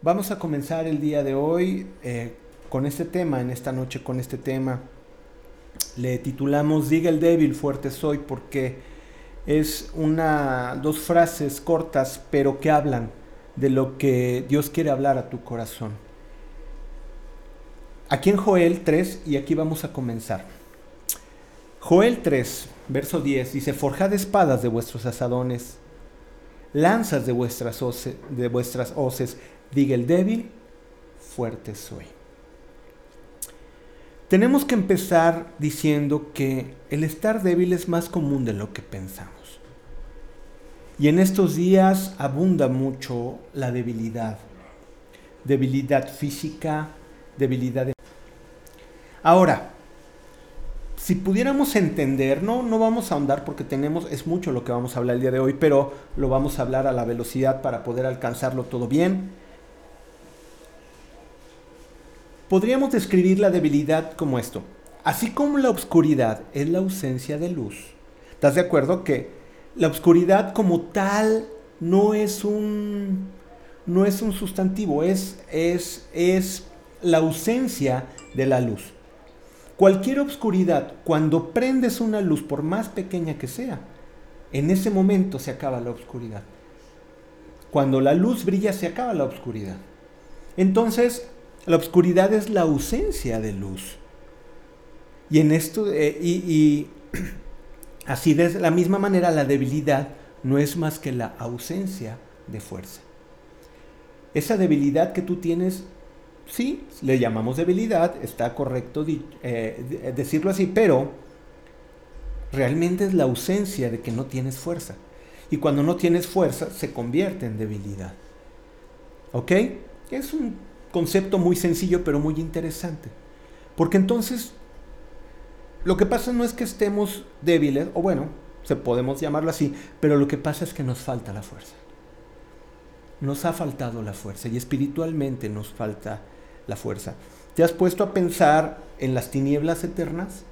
Vamos a comenzar el día de hoy eh, con este tema, en esta noche con este tema. Le titulamos Diga el débil, fuerte soy, porque es una, dos frases cortas, pero que hablan de lo que Dios quiere hablar a tu corazón. Aquí en Joel 3, y aquí vamos a comenzar. Joel 3, verso 10, dice, Forjad espadas de vuestros asadones, lanzas de vuestras, de vuestras hoces, diga el débil, fuerte soy. Tenemos que empezar diciendo que el estar débil es más común de lo que pensamos. Y en estos días abunda mucho la debilidad. Debilidad física, debilidad... De... Ahora, si pudiéramos entender, no, vamos a ahondar porque tenemos, es mucho lo que vamos a hablar el día de hoy, pero lo vamos a hablar a la velocidad para poder alcanzarlo todo bien. Podríamos describir la debilidad como esto. Así como la oscuridad es la ausencia de luz. ¿Estás de acuerdo que la oscuridad como tal no es un, no es un sustantivo, es, es, es la ausencia de la luz. Cualquier obscuridad, cuando prendes una luz, por más pequeña que sea, en ese momento se acaba la oscuridad. Cuando la luz brilla, se acaba la oscuridad. Entonces, la oscuridad es la ausencia de luz. Y en esto, eh, y Así de la misma manera la debilidad no es más que la ausencia de fuerza. Esa debilidad que tú tienes, sí, le llamamos debilidad, está correcto eh, decirlo así, pero realmente es la ausencia de que no tienes fuerza. Y cuando no tienes fuerza se convierte en debilidad. ¿Ok? Es un concepto muy sencillo pero muy interesante. Porque entonces lo que pasa no es que estemos débiles, o bueno, se podemos llamarlo así, pero lo que pasa es que nos falta la fuerza. Nos ha faltado la fuerza y espiritualmente nos falta la fuerza. ¿Te has puesto a pensar en las tinieblas eternas?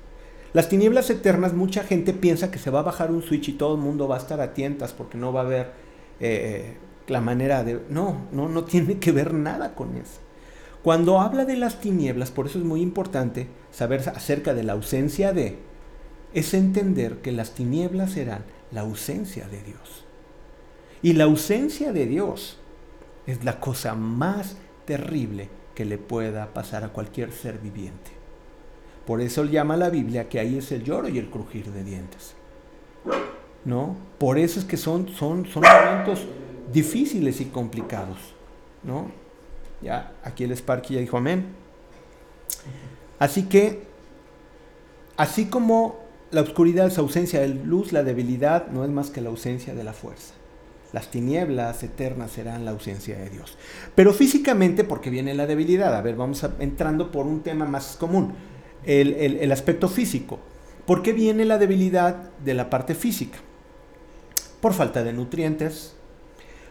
Las tinieblas eternas, mucha gente piensa que se va a bajar un switch y todo el mundo va a estar a tientas porque no va a haber eh, la manera de... No, no, no tiene que ver nada con eso. Cuando habla de las tinieblas, por eso es muy importante saber acerca de la ausencia de, es entender que las tinieblas serán la ausencia de Dios. Y la ausencia de Dios es la cosa más terrible que le pueda pasar a cualquier ser viviente. Por eso llama la Biblia que ahí es el lloro y el crujir de dientes. ¿No? Por eso es que son, son, son momentos difíciles y complicados. ¿No? Ya, aquí el Sparky ya dijo amén. Así que, así como la oscuridad es ausencia de luz, la debilidad no es más que la ausencia de la fuerza. Las tinieblas eternas serán la ausencia de Dios. Pero físicamente, porque viene la debilidad. A ver, vamos entrando por un tema más común, el, aspecto físico. ¿Por qué viene la debilidad de la parte física? Por falta de nutrientes,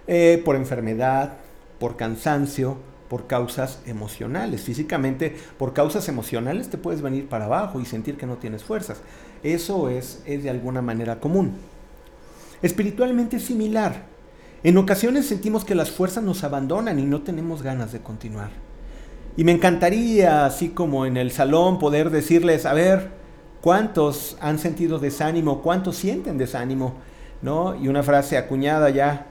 eh, por enfermedad, por cansancio, por causas emocionales. Físicamente, por causas emocionales te puedes venir para abajo y sentir que no tienes fuerzas. Eso es, es de alguna manera común. Espiritualmente es similar. En ocasiones sentimos que las fuerzas nos abandonan y no tenemos ganas de continuar. Y me encantaría, así como en el salón, poder decirles, a ver, ¿cuántos han sentido desánimo? ¿Cuántos sienten desánimo? ¿No? Y una frase acuñada ya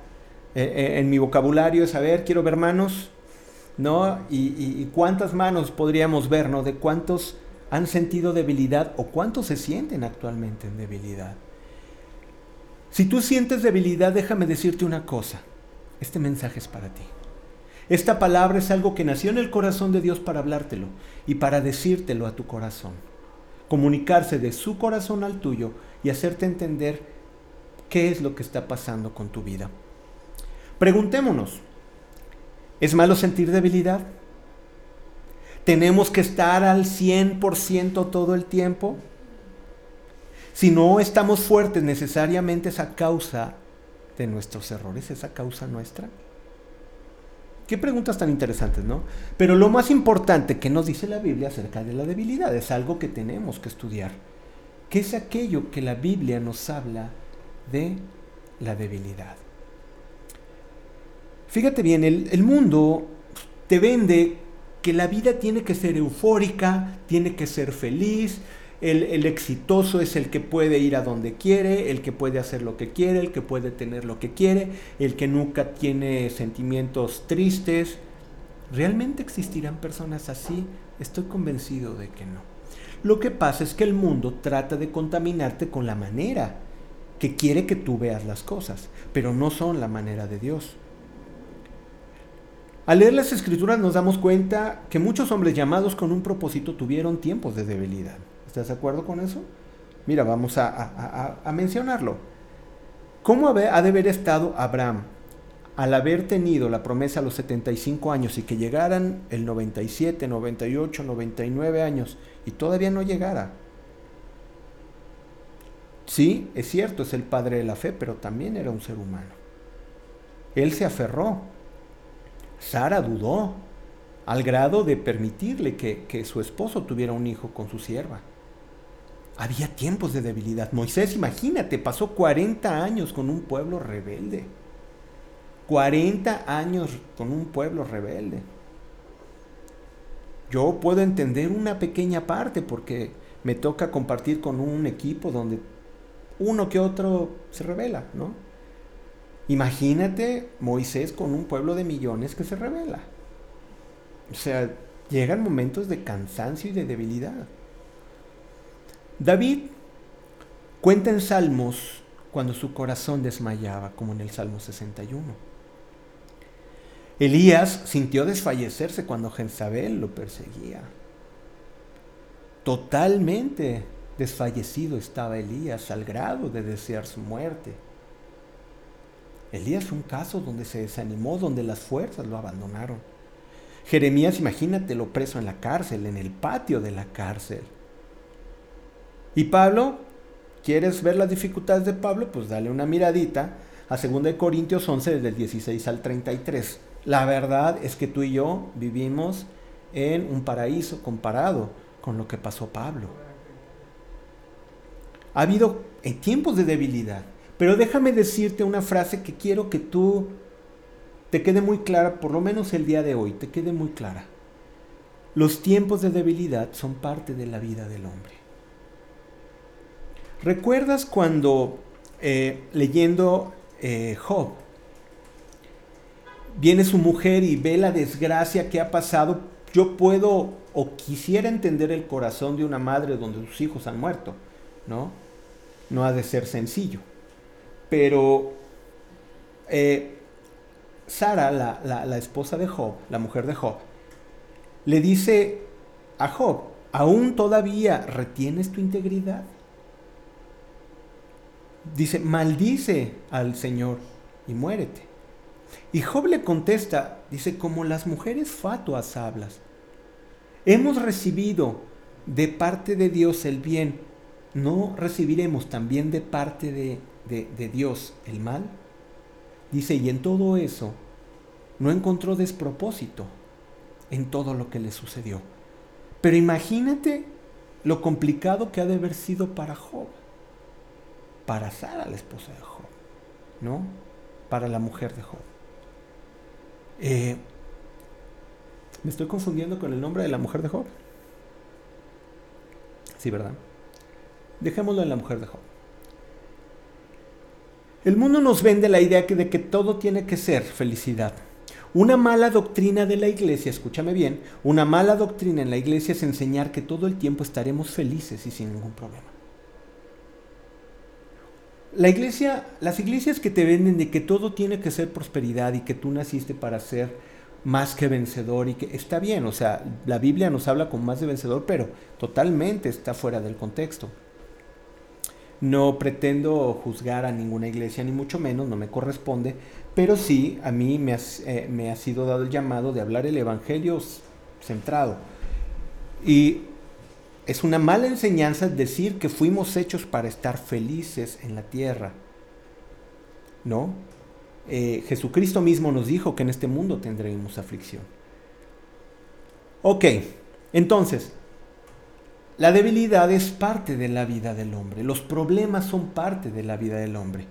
eh, eh, en mi vocabulario es, a ver, quiero ver manos, ¿no? Y, cuántas manos podríamos ver, ¿no? De cuántos han sentido debilidad o cuántos se sienten actualmente en debilidad. Si tú sientes debilidad, déjame decirte una cosa. Este mensaje es para ti. Esta palabra es algo que nació en el corazón de Dios para hablártelo y para decírtelo a tu corazón. Comunicarse de su corazón al tuyo y hacerte entender qué es lo que está pasando con tu vida. Preguntémonos, ¿Es malo sentir debilidad? ¿Tenemos que estar al 100% todo el tiempo? Si no estamos fuertes, necesariamente esa causa de nuestros errores, esa causa nuestra. Qué preguntas tan interesantes, ¿no? Pero lo más importante que nos dice la Biblia acerca de la debilidad es algo que tenemos que estudiar. ¿Qué es aquello que la Biblia nos habla de la debilidad? Fíjate bien, el, mundo te vende que la vida tiene que ser eufórica, tiene que ser feliz, el, exitoso es el que puede ir a donde quiere, el que puede hacer lo que quiere, el que puede tener lo que quiere, el que nunca tiene sentimientos tristes. ¿Realmente existirán personas así? Estoy convencido de que no. Lo que pasa es que el mundo trata de contaminarte con la manera que quiere que tú veas las cosas, pero no son la manera de Dios. Al leer las escrituras nos damos cuenta que muchos hombres llamados con un propósito tuvieron tiempos de debilidad. ¿Estás de acuerdo con eso? Mira, vamos a, mencionarlo. ¿Cómo ha de haber estado Abraham al haber tenido la promesa a los 75 años y que llegaran el 97, 98, 99 años y todavía no llegara? Sí, es cierto, es el padre de la fe, pero también era un ser humano. Él se aferró. Sara dudó al grado de permitirle que, que su esposo tuviera un hijo con su sierva. Había tiempos de debilidad. Moisés, imagínate, pasó 40 años con un pueblo rebelde. 40 años con un pueblo rebelde. Yo puedo entender una pequeña parte porque me toca compartir con un equipo donde uno que otro se revela, ¿no? Imagínate Moisés con un pueblo de millones que se revela. O sea, llegan momentos de cansancio y de debilidad. David cuenta en Salmos cuando su corazón desmayaba, como en el Salmo 61. Elías sintió desfallecerse cuando Jezabel lo perseguía. Totalmente desfallecido estaba Elías al grado de desear su muerte. Elías fue un caso donde se desanimó, donde las fuerzas lo abandonaron. Jeremías, imagínatelo preso en la cárcel, en el patio de la cárcel. Y Pablo, ¿quieres ver las dificultades de Pablo? Pues dale una miradita a 2 Corintios 11, desde el 16 al 33. La verdad es que tú y yo vivimos en un paraíso comparado con lo que pasó Pablo. Ha habido en tiempos de debilidad, pero déjame decirte una frase que quiero que tú te quede muy clara, por lo menos el día de hoy, te quede muy clara. Los tiempos de debilidad son parte de la vida del hombre. ¿Recuerdas cuando eh, leyendo eh, Job, viene su mujer y ve la desgracia que ha pasado? Yo puedo o quisiera entender el corazón de una madre donde sus hijos han muerto, ¿no? No ha de ser sencillo. Pero eh, Sara, la, la esposa de Job, la mujer de Job, le dice a Job, ¿aún todavía retienes tu integridad? Dice, maldice al Señor y muérete. Y Job le contesta, dice, como las mujeres fatuas hablas. Hemos recibido de parte de Dios el bien, ¿no recibiremos también de parte de, de Dios el mal? Dice, y en todo eso no encontró despropósito en todo lo que le sucedió. Pero imagínate lo complicado que ha de haber sido para Job para Sara, la esposa de Job, ¿no? Para la mujer de Job. Eh, ¿Me estoy confundiendo con el nombre de la mujer de Job? Sí, ¿verdad? Dejémoslo en la mujer de Job. El mundo nos vende la idea de que todo tiene que ser felicidad. Una mala doctrina de la iglesia, escúchame bien, una mala doctrina en la iglesia es enseñar que todo el tiempo estaremos felices y sin ningún problema. La iglesia, las iglesias que te venden de que todo tiene que ser prosperidad y que tú naciste para ser más que vencedor y que está bien, o sea, la Biblia nos habla con más de vencedor, pero totalmente está fuera del contexto. No pretendo juzgar a ninguna iglesia, ni mucho menos, no me corresponde, pero sí a mí me, eh, me ha sido dado el llamado de hablar el Evangelio centrado. Y es una mala enseñanza decir que fuimos hechos para estar felices en la tierra. ¿No? Eh, Jesucristo mismo nos dijo que en este mundo tendremos aflicción. Ok, entonces, la debilidad es parte de la vida del hombre. Los problemas son parte de la vida del hombre.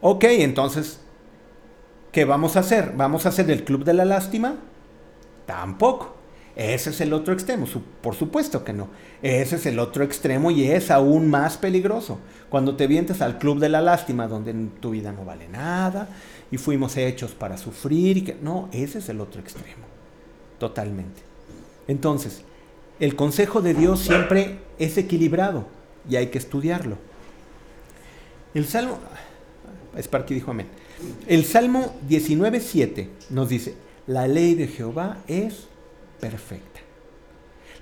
Ok, entonces, ¿qué vamos a hacer? ¿Vamos a hacer el club de la lástima? Tampoco. Ese es el otro extremo, por supuesto que no. Ese es el otro extremo y es aún más peligroso. Cuando te vientes al club de la lástima, donde tu vida no vale nada y fuimos hechos para sufrir y que no, ese es el otro extremo. Totalmente. Entonces, el consejo de Dios siempre es equilibrado y hay que estudiarlo. El Salmo Sparky dijo amén. El Salmo 19:7 nos dice, "La ley de Jehová es perfecta.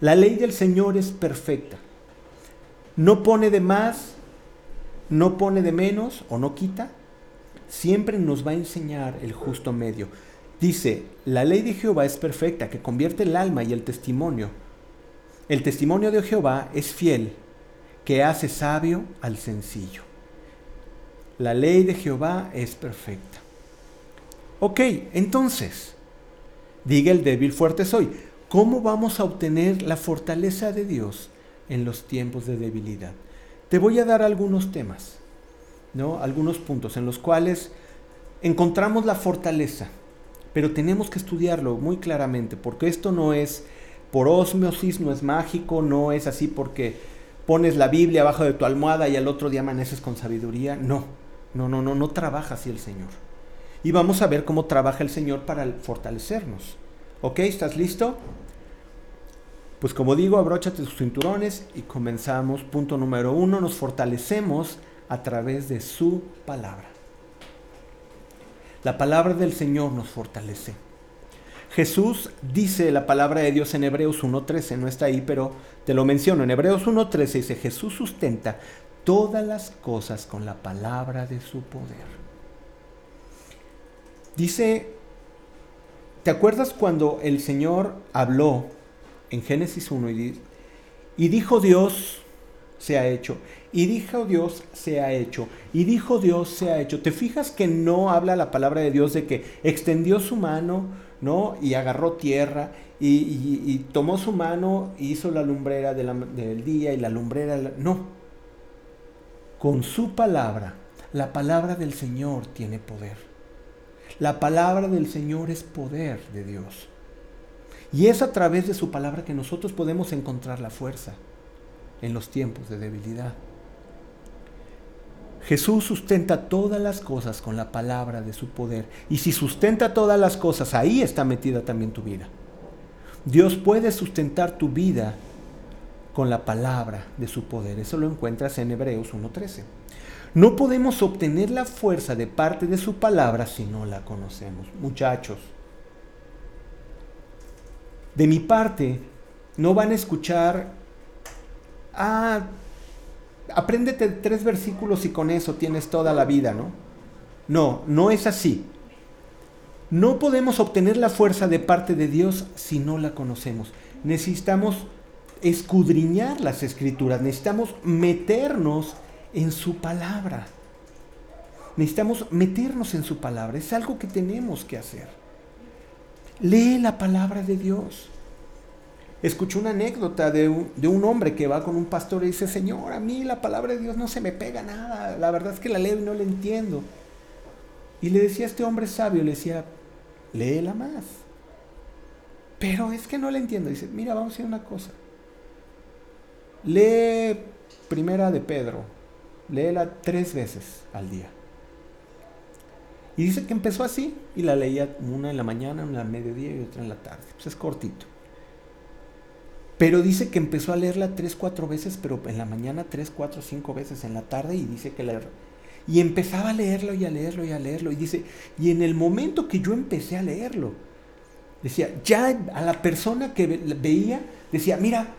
La ley del Señor es perfecta. No pone de más, no pone de menos o no quita. Siempre nos va a enseñar el justo medio. Dice, la ley de Jehová es perfecta, que convierte el alma y el testimonio. El testimonio de Jehová es fiel, que hace sabio al sencillo. La ley de Jehová es perfecta. Ok, entonces, diga el débil fuerte soy. ¿Cómo vamos a obtener la fortaleza de Dios en los tiempos de debilidad? Te voy a dar algunos temas, ¿no? Algunos puntos en los cuales encontramos la fortaleza, pero tenemos que estudiarlo muy claramente, porque esto no es por osmosis, no es mágico, no es así porque pones la Biblia abajo de tu almohada y al otro día amaneces con sabiduría. No, no, no, no, no trabaja así el Señor. Y vamos a ver cómo trabaja el Señor para fortalecernos. ¿Ok? ¿Estás listo? Pues como digo, abróchate tus cinturones y comenzamos. Punto número uno, nos fortalecemos a través de su palabra. La palabra del Señor nos fortalece. Jesús dice la palabra de Dios en Hebreos 1.13, no está ahí, pero te lo menciono. En Hebreos 1.13 dice, Jesús sustenta todas las cosas con la palabra de su poder. Dice ¿Te acuerdas cuando el Señor habló en Génesis 1 y, dijo Dios, se ha hecho. Y dijo Dios, se ha hecho. Y dijo Dios, se ha hecho. ¿Te fijas que no habla la palabra de Dios de que extendió su mano, ¿no? Y agarró tierra y, tomó su mano y hizo la lumbrera del día y la lumbrera... No. Con su palabra, la palabra del Señor tiene poder. La palabra del Señor es poder de Dios. Y es a través de su palabra que nosotros podemos encontrar la fuerza en los tiempos de debilidad. Jesús sustenta todas las cosas con la palabra de su poder. Y si sustenta todas las cosas, ahí está metida también tu vida. Dios puede sustentar tu vida con la palabra de su poder. Eso lo encuentras en Hebreos 1.13. No podemos obtener la fuerza de parte de su palabra si no la conocemos. Muchachos, de mi parte, no van a escuchar, ah, apréndete tres versículos y con eso tienes toda la vida, ¿no? No, no es así. No podemos obtener la fuerza de parte de Dios si no la conocemos. Necesitamos escudriñar las escrituras, necesitamos meternos en su palabra. Necesitamos meternos en su palabra. Es algo que tenemos que hacer. Lee la palabra de Dios. Escuché una anécdota de un, hombre que va con un pastor y dice, Señor, a mí la palabra de Dios no se me pega nada. La verdad es que la leo y no la entiendo. Y le decía a este hombre sabio, le decía, léela más. Pero es que no la entiendo. Dice, mira, vamos a hacer una cosa. Lee primera de Pedro, léela tres veces al día. Y dice que empezó así y la leía una en la mañana, una en mediodía y otra en la tarde. Pues es cortito. Pero dice que empezó a leerla tres, cuatro veces, pero en la mañana tres, cuatro, cinco veces en la tarde y dice que la... Y empezaba a leerlo y a leerlo y a leerlo. Y dice, y en el momento que yo empecé a leerlo, decía, ya a la persona que veía, decía, mira,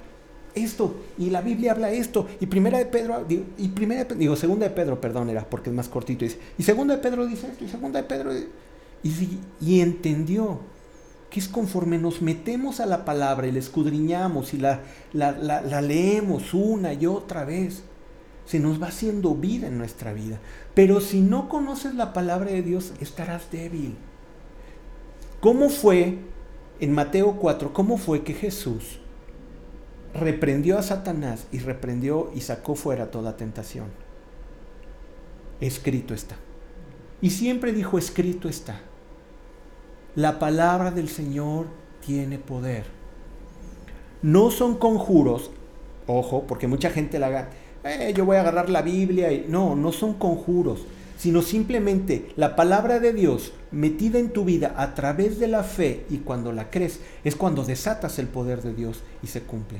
esto, y la Biblia habla esto, y primera de Pedro, y primera digo, segunda de Pedro, perdón, era porque es más cortito, y segunda de Pedro dice esto, y segunda de Pedro, y, y entendió que es conforme nos metemos a la palabra y la escudriñamos y la, la, la leemos una y otra vez, se nos va haciendo vida en nuestra vida. Pero si no conoces la palabra de Dios, estarás débil. ¿Cómo fue en Mateo 4, cómo fue que Jesús reprendió a Satanás y reprendió y sacó fuera toda tentación. Escrito está. Y siempre dijo, escrito está. La palabra del Señor tiene poder. No son conjuros, ojo, porque mucha gente la haga, eh, yo voy a agarrar la Biblia y no, no son conjuros, sino simplemente la palabra de Dios metida en tu vida a través de la fe y cuando la crees es cuando desatas el poder de Dios y se cumple.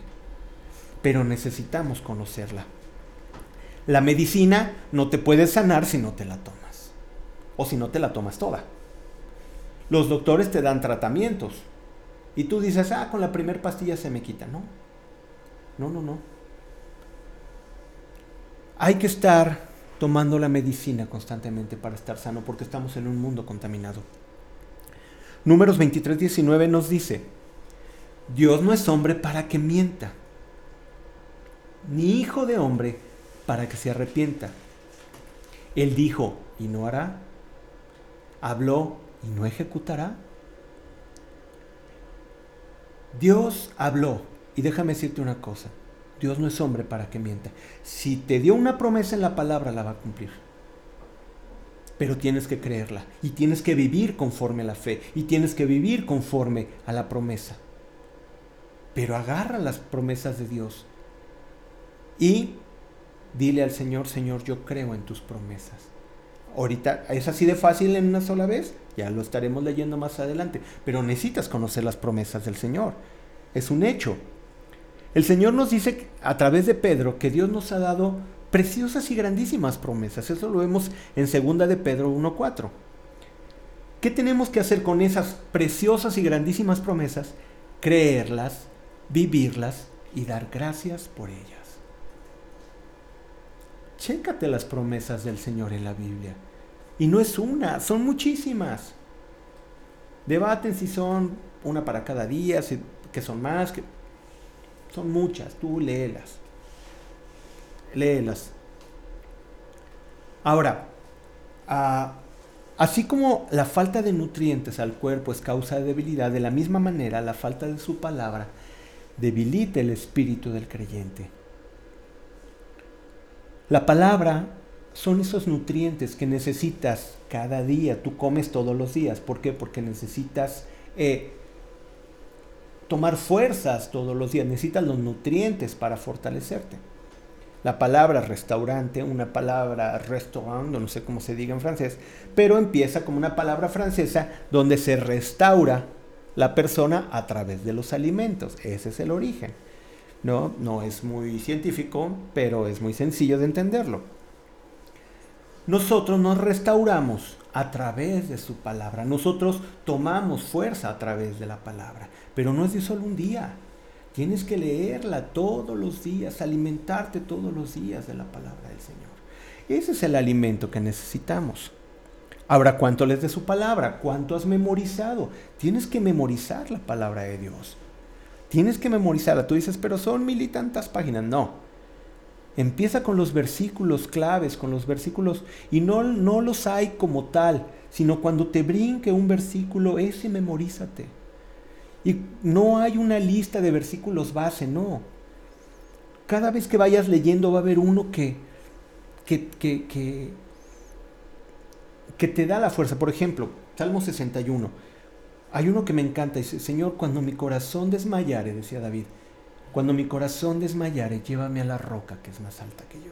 Pero necesitamos conocerla. La medicina no te puede sanar si no te la tomas o si no te la tomas toda. Los doctores te dan tratamientos y tú dices, ah, con la primera pastilla se me quita. No, no, no, no. Hay que estar tomando la medicina constantemente para estar sano porque estamos en un mundo contaminado. Números 23, 19 nos dice, Dios no es hombre para que mienta, ni hijo de hombre para que se arrepienta. Él dijo y no hará, habló y no ejecutará. Dios habló, y déjame decirte una cosa, Dios no es hombre para que mienta. Si te dio una promesa en la palabra, la va a cumplir. Pero tienes que creerla y tienes que vivir conforme a la fe y tienes que vivir conforme a la promesa. Pero agarra las promesas de Dios y dile al Señor, Señor, yo creo en tus promesas. Ahorita es así de fácil en una sola vez, ya lo estaremos leyendo más adelante, pero necesitas conocer las promesas del Señor. Es un hecho. El Señor nos dice a través de Pedro que Dios nos ha dado preciosas y grandísimas promesas. Eso lo vemos en 2 de Pedro 1.4. ¿Qué tenemos que hacer con esas preciosas y grandísimas promesas? Creerlas, vivirlas y dar gracias por ellas. Chécate las promesas del Señor en la Biblia. Y no es una, son muchísimas. Debaten si son una para cada día, si, que son más, que son muchas, tú léelas. Léelas. Ahora, ah, así como la falta de nutrientes al cuerpo es causa de debilidad, de la misma manera la falta de su palabra debilita el espíritu del creyente. La palabra son esos nutrientes que necesitas cada día, tú comes todos los días. ¿Por qué? Porque necesitas eh, tomar fuerzas todos los días, necesitas los nutrientes para fortalecerte. La palabra restaurante, una palabra restaurant, no sé cómo se diga en francés, pero empieza como una palabra francesa donde se restaura la persona a través de los alimentos. Ese es el origen. No, no es muy científico, pero es muy sencillo de entenderlo. Nosotros nos restauramos a través de su palabra. Nosotros tomamos fuerza a través de la palabra. Pero no es de solo un día. Tienes que leerla todos los días, alimentarte todos los días de la palabra del Señor. Ese es el alimento que necesitamos. Ahora, ¿cuánto lees de su palabra? ¿Cuánto has memorizado? Tienes que memorizar la palabra de Dios. Tienes que memorizarla. Tú dices, pero son mil y tantas páginas. No. Empieza con los versículos claves, con los versículos, y no, no los hay como tal, sino cuando te brinque un versículo, ese memorízate. Y no hay una lista de versículos base, no. Cada vez que vayas leyendo va a haber uno que, que, que, que, que te da la fuerza. Por ejemplo, Salmo 61. Hay uno que me encanta, dice, Señor, cuando mi corazón desmayare, decía David, cuando mi corazón desmayare, llévame a la roca que es más alta que yo.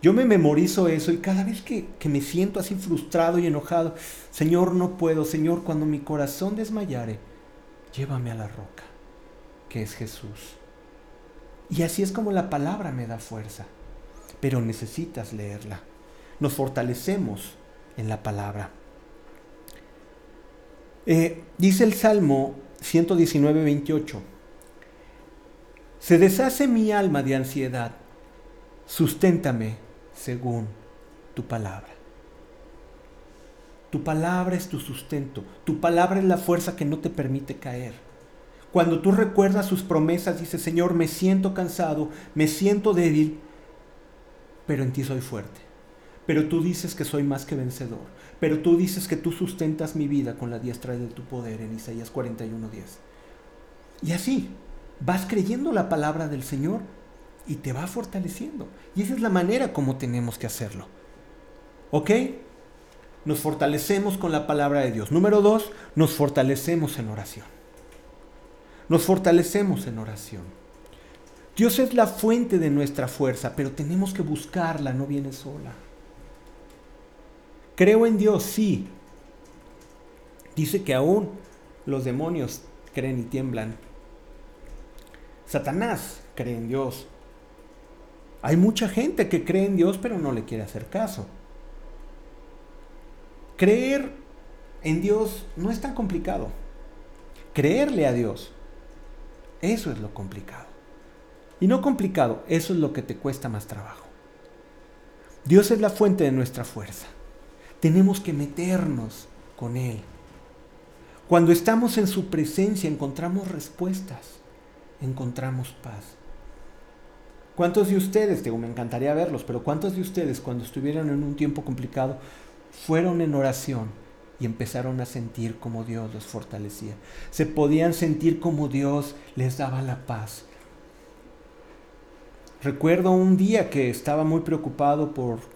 Yo me memorizo eso y cada vez que, que, me siento así frustrado y enojado, Señor, no puedo, Señor, cuando mi corazón desmayare, llévame a la roca, que es Jesús. Y así es como la palabra me da fuerza, pero necesitas leerla. Nos fortalecemos en la palabra. Eh, dice el Salmo 119, 28. Se deshace mi alma de ansiedad, susténtame según tu palabra. Tu palabra es tu sustento. Tu palabra es la fuerza que no te permite caer. Cuando tú recuerdas sus promesas, dices, Señor, me siento cansado, me siento débil, pero en ti soy fuerte. Pero tú dices que soy más que vencedor. Pero tú dices que tú sustentas mi vida con la diestra de tu poder en Isaías 41:10. Y así, vas creyendo la palabra del Señor y te va fortaleciendo. Y esa es la manera como tenemos que hacerlo. ¿Ok? nos fortalecemos con la palabra de Dios. Número dos, nos fortalecemos en oración. nos fortalecemos en oración. Dios es la fuente de nuestra fuerza, pero tenemos que buscarla, no viene sola. Creo en Dios, sí. Dice que aún los demonios creen y tiemblan. Satanás cree en Dios. Hay mucha gente que cree en Dios pero no le quiere hacer caso. Creer en Dios no es tan complicado. Creerle a Dios, eso es lo complicado. Y no complicado, eso es lo que te cuesta más trabajo. Dios es la fuente de nuestra fuerza. Tenemos que meternos con Él. Cuando estamos en su presencia encontramos respuestas, encontramos paz. ¿Cuántos de ustedes, digo, me encantaría verlos, pero cuántos de ustedes cuando estuvieron en un tiempo complicado fueron en oración y empezaron a sentir como Dios los fortalecía? Se podían sentir como Dios les daba la paz. Recuerdo un día que estaba muy preocupado por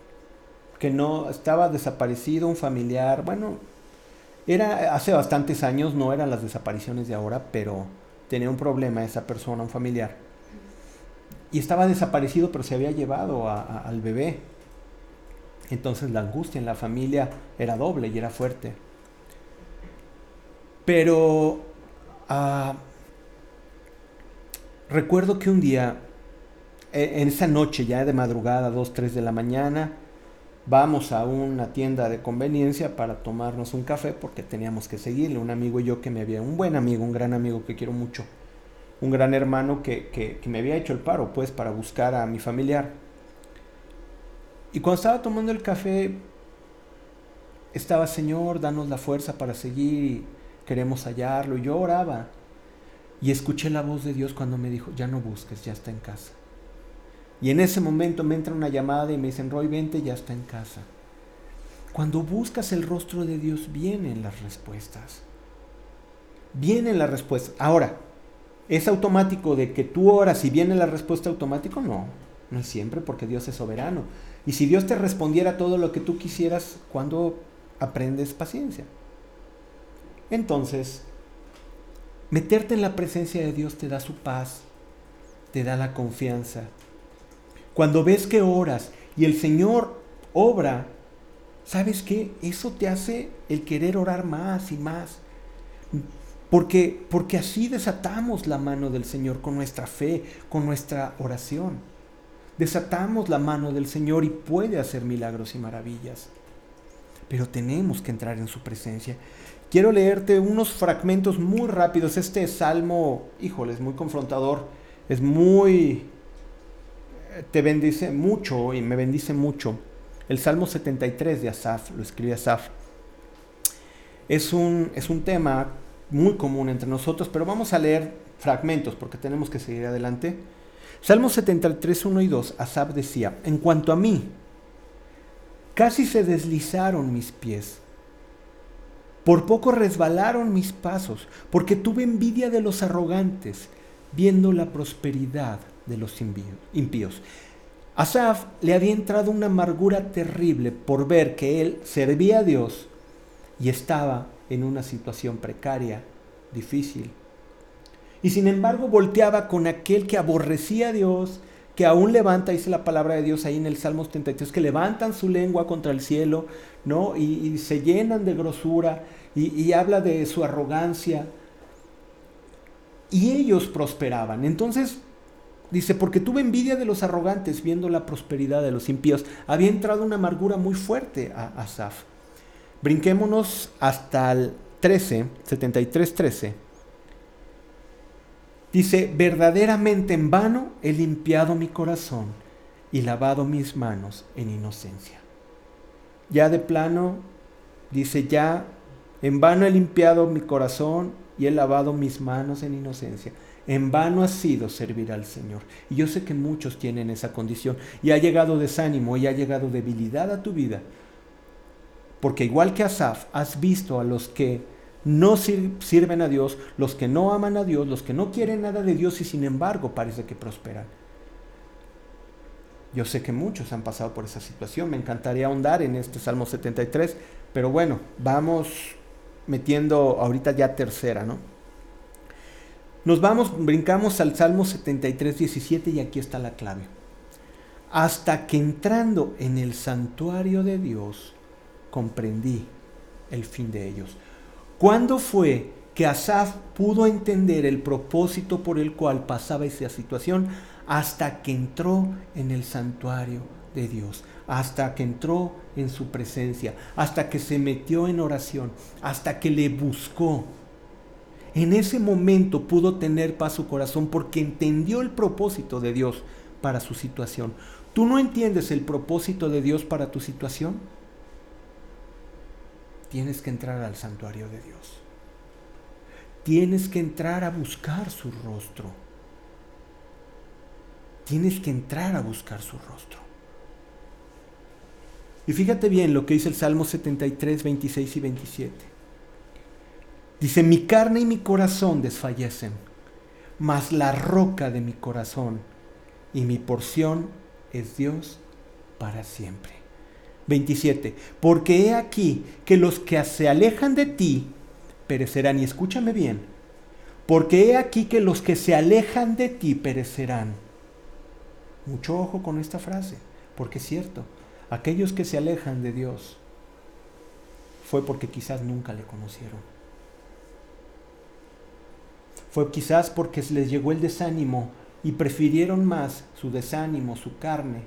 que no estaba desaparecido un familiar, bueno, era hace bastantes años, no eran las desapariciones de ahora, pero tenía un problema esa persona, un familiar y estaba desaparecido, pero se había llevado al bebé. Entonces la angustia en la familia era doble y era fuerte. Pero ah, recuerdo que un día, e, en esa noche ya de madrugada, 2, 3 de la mañana, vamos a una tienda de conveniencia para tomarnos un café porque teníamos que seguirle. Un amigo y yo que me había, un buen amigo, un gran amigo que quiero mucho, un gran hermano que, me había hecho el paro, pues, para buscar a mi familiar. Y cuando estaba tomando el café, estaba, Señor, danos la fuerza para seguir y queremos hallarlo. Y yo oraba. Y escuché la voz de Dios cuando me dijo, ya no busques, ya está en casa. Y en ese momento me entra una llamada y me dicen, Roy, vente, ya está en casa. Cuando buscas el rostro de Dios, vienen las respuestas. Vienen las respuestas. Ahora, ¿Es automático de que tú oras y viene la respuesta automática? No, no es siempre porque Dios es soberano. Y si Dios te respondiera todo lo que tú quisieras, ¿cuándo aprendes paciencia? Entonces, meterte en la presencia de Dios te da su paz, te da la confianza. Cuando ves que oras y el Señor obra, ¿sabes qué? Eso te hace el querer orar más y más. Porque, porque así desatamos la mano del Señor con nuestra fe, con nuestra oración. Desatamos la mano del Señor y puede hacer milagros y maravillas. Pero tenemos que entrar en su presencia. Quiero leerte unos fragmentos muy rápidos. Este salmo, híjole, es muy confrontador. Es muy... Te bendice mucho y me bendice mucho. El Salmo 73 de Asaf, lo escribe Asaf. Es un, es un tema muy común entre nosotros, pero vamos a leer fragmentos porque tenemos que seguir adelante. Salmo 73, 1 y 2, Asab decía, en cuanto a mí, casi se deslizaron mis pies, por poco resbalaron mis pasos, porque tuve envidia de los arrogantes, viendo la prosperidad de los impíos. Asaf le había entrado una amargura terrible por ver que él servía a Dios y estaba en una situación precaria, difícil. Y sin embargo volteaba con aquel que aborrecía a Dios, que aún levanta, dice la palabra de Dios ahí en el Salmo 73, que levantan su lengua contra el cielo, ¿no? Y, se llenan de grosura y, y habla de su arrogancia. Y ellos prosperaban. Entonces, Dice, porque tuve envidia de los arrogantes viendo la prosperidad de los impíos. Había entrado una amargura muy fuerte a Asaf. Brinquémonos hasta el 13, 73, 13. Dice, verdaderamente en vano he limpiado mi corazón y lavado mis manos en inocencia. Ya de plano, dice, ya en vano he limpiado mi corazón y he lavado mis manos en inocencia. En vano ha sido servir al Señor. Y yo sé que muchos tienen esa condición. Y ha llegado desánimo y ha llegado debilidad a tu vida porque igual que Asaf, has visto a los que no sirven a Dios, los que no aman a Dios, los que no quieren nada de Dios y sin embargo parece que prosperan. Yo sé que muchos han pasado por esa situación, me encantaría ahondar en este Salmo 73, pero bueno, vamos metiendo ahorita ya tercera, ¿no? Nos vamos, brincamos al Salmo 73, 17 y aquí está la clave. Hasta que entrando en el santuario de Dios, comprendí el fin de ellos. ¿Cuándo fue que Asaf pudo entender el propósito por el cual pasaba esa situación? Hasta que entró en el santuario de Dios, hasta que entró en su presencia, hasta que se metió en oración, hasta que le buscó. En ese momento pudo tener paz su corazón porque entendió el propósito de Dios para su situación. ¿Tú no entiendes el propósito de Dios para tu situación? Tienes que entrar al santuario de Dios. Tienes que entrar a buscar su rostro. Tienes que entrar a buscar su rostro. Y fíjate bien lo que dice el Salmo 73, 26 y 27. Dice, mi carne y mi corazón desfallecen, mas la roca de mi corazón y mi porción es Dios para siempre. 27. Porque he aquí que los que se alejan de ti perecerán. Y escúchame bien. Porque he aquí que los que se alejan de ti perecerán. Mucho ojo con esta frase, porque es cierto. Aquellos que se alejan de Dios fue porque quizás nunca le conocieron. Fue quizás porque les llegó el desánimo y prefirieron más su desánimo, su carne,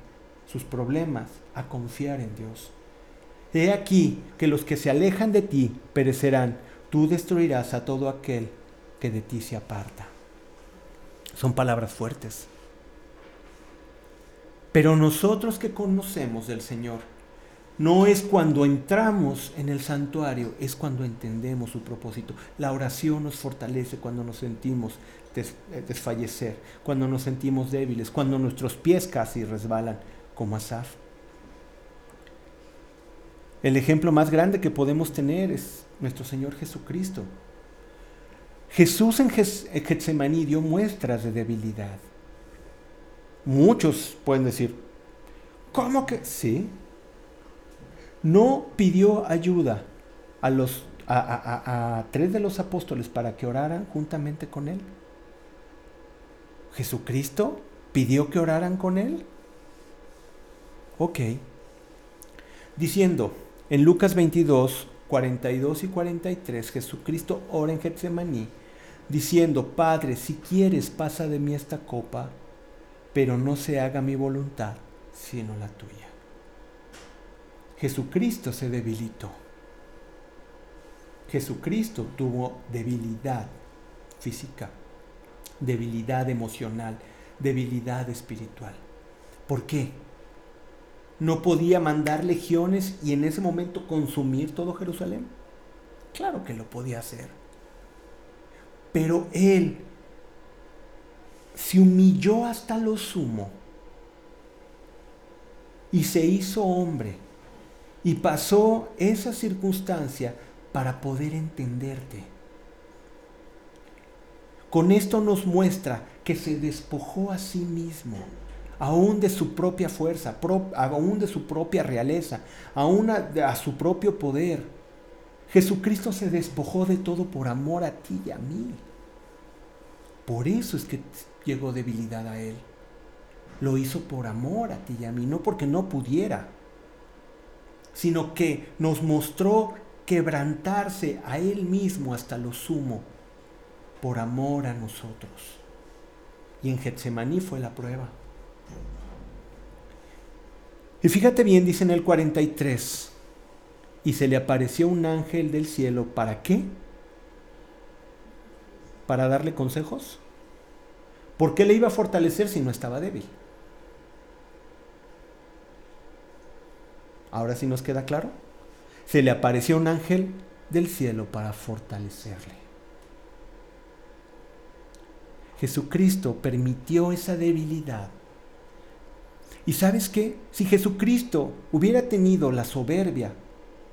sus problemas, a confiar en Dios. He aquí que los que se alejan de ti perecerán, tú destruirás a todo aquel que de ti se aparta. Son palabras fuertes. Pero nosotros que conocemos del Señor, no es cuando entramos en el santuario, es cuando entendemos su propósito. La oración nos fortalece cuando nos sentimos eh, desfallecer, cuando nos sentimos débiles, cuando nuestros pies casi resbalan, como Asaf. El ejemplo más grande que podemos tener es nuestro Señor Jesucristo. Jesús en Getsemaní dio muestras de debilidad. Muchos pueden decir, ¿cómo que? Sí. No pidió ayuda a, los, a tres de los apóstoles para que oraran juntamente con él. Jesucristo pidió que oraran con él. Ok. Diciendo, en Lucas 22, 42 y 43, Jesucristo ora en Getsemaní, diciendo, Padre, si quieres, pasa de mí esta copa, pero no se haga mi voluntad, sino la tuya. Jesucristo se debilitó. Jesucristo tuvo debilidad física, debilidad emocional, debilidad espiritual. ¿Por qué? no podía mandar legiones y en ese momento consumir todo Jerusalén? Claro que lo podía hacer. Pero él se humilló hasta lo sumo y se hizo hombre y pasó esa circunstancia para poder entenderte. Con esto nos muestra que se despojó a sí mismo aún de su propia fuerza, aún de su propia realeza, aún a, su propio poder. Jesucristo se despojó de todo por amor a ti y a mí. Por eso es que llegó debilidad a Él. Lo hizo por amor a ti y a mí, no porque no pudiera, sino que nos mostró quebrantarse a Él mismo hasta lo sumo, por amor a nosotros. Y en Getsemaní fue la prueba. Y fíjate bien, dice en el 43, y se le apareció un ángel del cielo, ¿para qué? ¿Para darle consejos? ¿Por qué le iba a fortalecer si no estaba débil? Ahora sí nos queda claro. Se le apareció un ángel del cielo para fortalecerle. Jesucristo permitió esa debilidad y sabes qué? Si Jesucristo hubiera tenido la soberbia,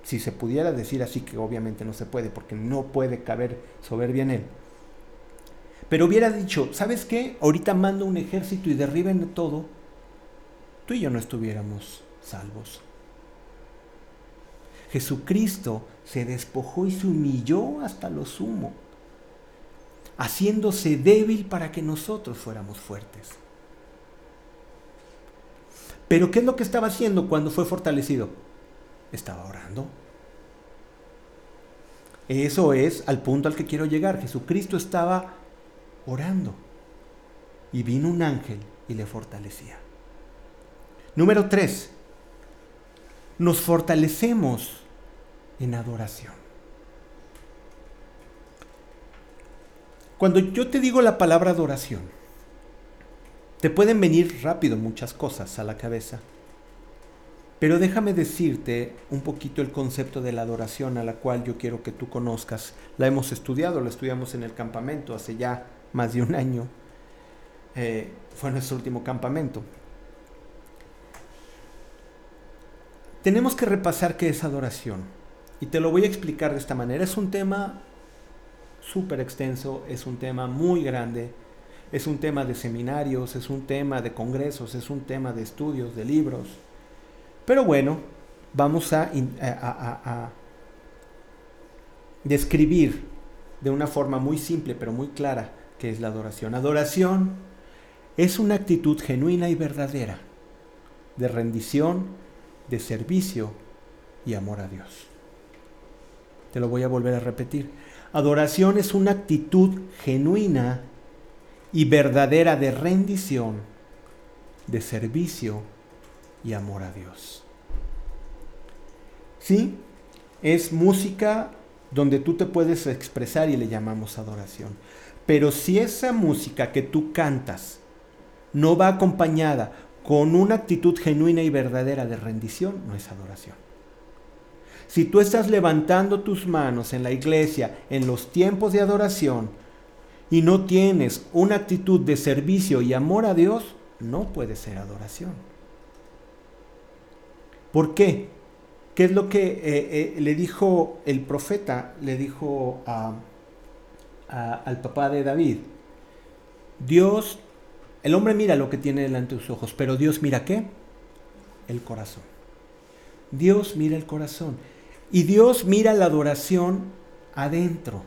si se pudiera decir así, que obviamente no se puede, porque no puede caber soberbia en él, pero hubiera dicho, ¿sabes qué? Ahorita mando un ejército y derriben todo, tú y yo no estuviéramos salvos. Jesucristo se despojó y se humilló hasta lo sumo haciéndose débil para que nosotros fuéramos fuertes. Pero ¿qué es lo que estaba haciendo cuando fue fortalecido? Estaba orando. Eso es al punto al que quiero llegar. Jesucristo estaba orando. Y vino un ángel y le fortalecía. Número tres, nos fortalecemos en adoración. Cuando yo te digo la palabra adoración, te pueden venir rápido muchas cosas a la cabeza. Pero déjame decirte un poquito el concepto de la adoración a la cual yo quiero que tú conozcas. La hemos estudiado, la estudiamos en el campamento hace ya más de un año. Eh, fue nuestro último campamento. Tenemos que repasar qué es adoración. Y te lo voy a explicar de esta manera. Es un tema súper extenso, es un tema muy grande, es un tema de seminarios, es un tema de congresos, es un tema de estudios, de libros. Pero bueno, vamos a, a describir de una forma muy simple pero muy clara qué es la adoración. Adoración es una actitud genuina y verdadera de rendición, de servicio y amor a Dios. Te lo voy a volver a repetir. Adoración es una actitud genuina y verdadera de rendición, de servicio y amor a Dios. ¿Sí? Es música donde tú te puedes expresar y le llamamos adoración. Pero si esa música que tú cantas no va acompañada con una actitud genuina y verdadera de rendición, no es adoración. Si tú estás levantando tus manos en la iglesia en los tiempos de adoración y no tienes una actitud de servicio y amor a Dios, no puede ser adoración. ¿Por qué? ¿Qué es lo que eh, eh, le dijo el profeta? Le dijo al papá de David. Dios el hombre mira lo que tiene delante de sus ojos, pero Dios mira qué? El corazón. Dios mira el corazón. Y Dios mira la adoración adentro.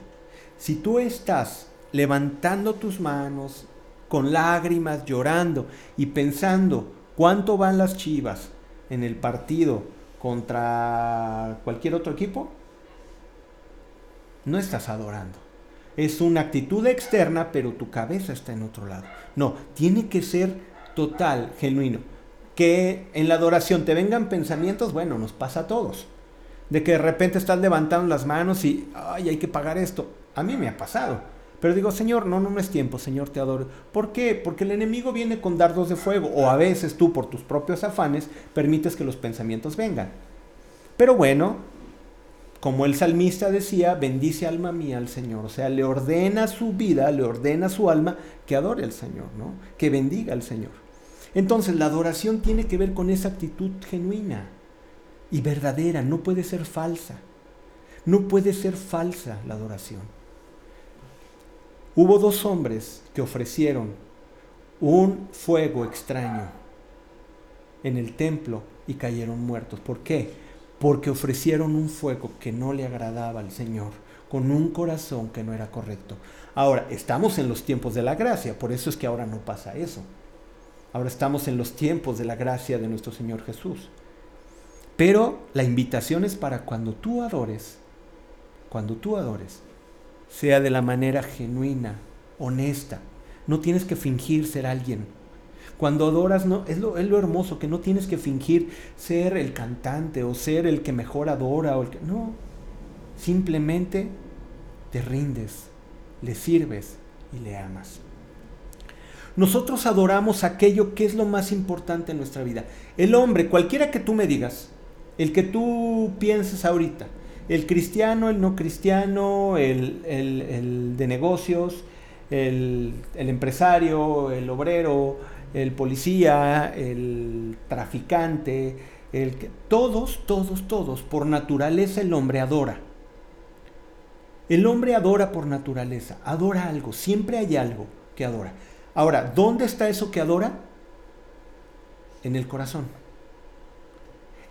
Si tú estás levantando tus manos con lágrimas, llorando y pensando cuánto van las chivas en el partido contra cualquier otro equipo, no estás adorando. Es una actitud externa, pero tu cabeza está en otro lado. No, tiene que ser total, genuino. Que en la adoración te vengan pensamientos, bueno, nos pasa a todos. De que de repente estás levantando las manos y, ay, hay que pagar esto. A mí me ha pasado. Pero digo, Señor, no, no, no es tiempo, Señor, te adoro. ¿Por qué? Porque el enemigo viene con dardos de fuego. O a veces tú, por tus propios afanes, permites que los pensamientos vengan. Pero bueno, como el salmista decía, bendice alma mía al Señor. O sea, le ordena su vida, le ordena su alma que adore al Señor, ¿no? Que bendiga al Señor. Entonces, la adoración tiene que ver con esa actitud genuina y verdadera, no puede ser falsa. No puede ser falsa la adoración. Hubo dos hombres que ofrecieron un fuego extraño en el templo y cayeron muertos. ¿Por qué? Porque ofrecieron un fuego que no le agradaba al Señor, con un corazón que no era correcto. Ahora, estamos en los tiempos de la gracia, por eso es que ahora no pasa eso. Ahora estamos en los tiempos de la gracia de nuestro Señor Jesús. Pero la invitación es para cuando tú adores, cuando tú adores, sea de la manera genuina, honesta. No tienes que fingir ser alguien cuando adoras, no, es, lo, es lo hermoso, que no tienes que fingir ser el cantante o ser el que mejor adora. O el que, no, simplemente te rindes, le sirves y le amas. Nosotros adoramos aquello que es lo más importante en nuestra vida. El hombre, cualquiera que tú me digas, el que tú pienses ahorita, el cristiano, el no cristiano, el, el de negocios, el, empresario, el obrero, el policía, el traficante, el que, todos, todos, todos, por naturaleza el hombre adora. El hombre adora por naturaleza, adora algo, siempre hay algo que adora. Ahora, ¿dónde está eso que adora? En el corazón,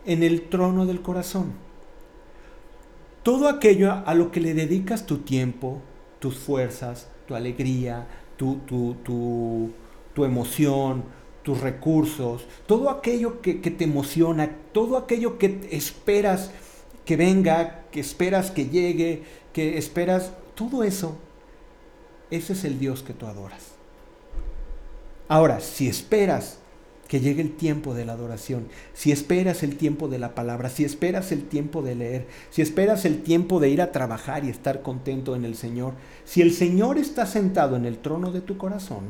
en el trono del corazón. Todo aquello a lo que le dedicas tu tiempo, tus fuerzas, tu alegría, tu, tu, tu, tu emoción, tus recursos, todo aquello que, que, te emociona, todo aquello que esperas que venga, que esperas que llegue, que esperas, todo eso, ese es el Dios que tú adoras. Ahora, si esperas que llegue el tiempo de la adoración, si esperas el tiempo de la palabra, si esperas el tiempo de leer, si esperas el tiempo de ir a trabajar y estar contento en el Señor, si el Señor está sentado en el trono de tu corazón,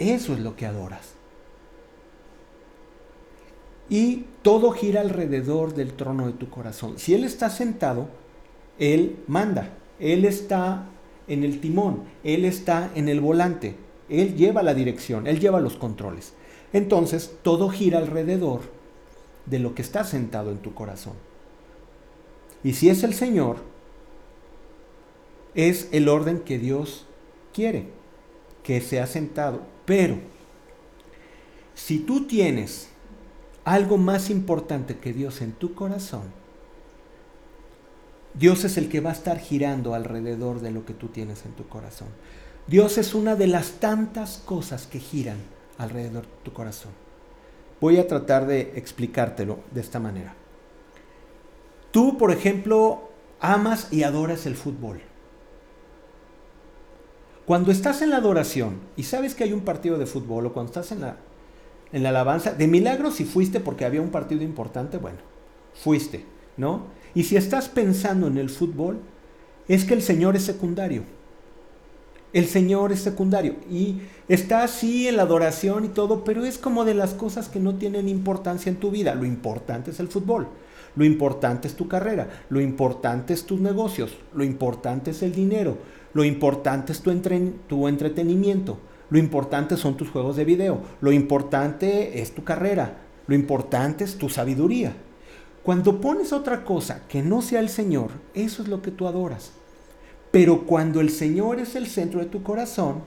eso es lo que adoras. Y todo gira alrededor del trono de tu corazón. Si Él está sentado, Él manda, Él está en el timón, Él está en el volante. Él lleva la dirección, Él lleva los controles. Entonces, todo gira alrededor de lo que está sentado en tu corazón. Y si es el Señor, es el orden que Dios quiere, que sea sentado. Pero, si tú tienes algo más importante que Dios en tu corazón, Dios es el que va a estar girando alrededor de lo que tú tienes en tu corazón. Dios es una de las tantas cosas que giran alrededor de tu corazón. Voy a tratar de explicártelo de esta manera. Tú, por ejemplo, amas y adoras el fútbol. Cuando estás en la adoración y sabes que hay un partido de fútbol o cuando estás en la, en la alabanza, de milagro si fuiste porque había un partido importante, bueno, fuiste, ¿no? Y si estás pensando en el fútbol, es que el Señor es secundario. El Señor es secundario y está así en la adoración y todo, pero es como de las cosas que no tienen importancia en tu vida. Lo importante es el fútbol, lo importante es tu carrera, lo importante es tus negocios, lo importante es el dinero, lo importante es tu, tu entretenimiento, lo importante son tus juegos de video, lo importante es tu carrera, lo importante es tu sabiduría. Cuando pones otra cosa que no sea el Señor, eso es lo que tú adoras. Pero cuando el Señor es el centro de tu corazón,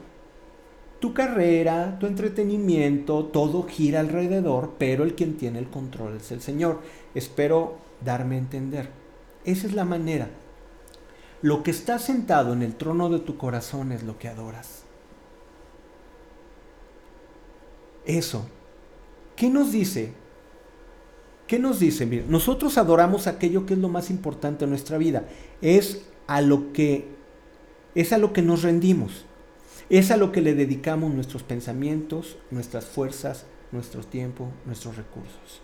tu carrera, tu entretenimiento, todo gira alrededor, pero el quien tiene el control es el Señor. Espero darme a entender. Esa es la manera. Lo que está sentado en el trono de tu corazón es lo que adoras. Eso. ¿Qué nos dice? ¿Qué nos dice? Mira, nosotros adoramos aquello que es lo más importante en nuestra vida. Es a lo que es a lo que nos rendimos. Es a lo que le dedicamos nuestros pensamientos, nuestras fuerzas, nuestro tiempo, nuestros recursos.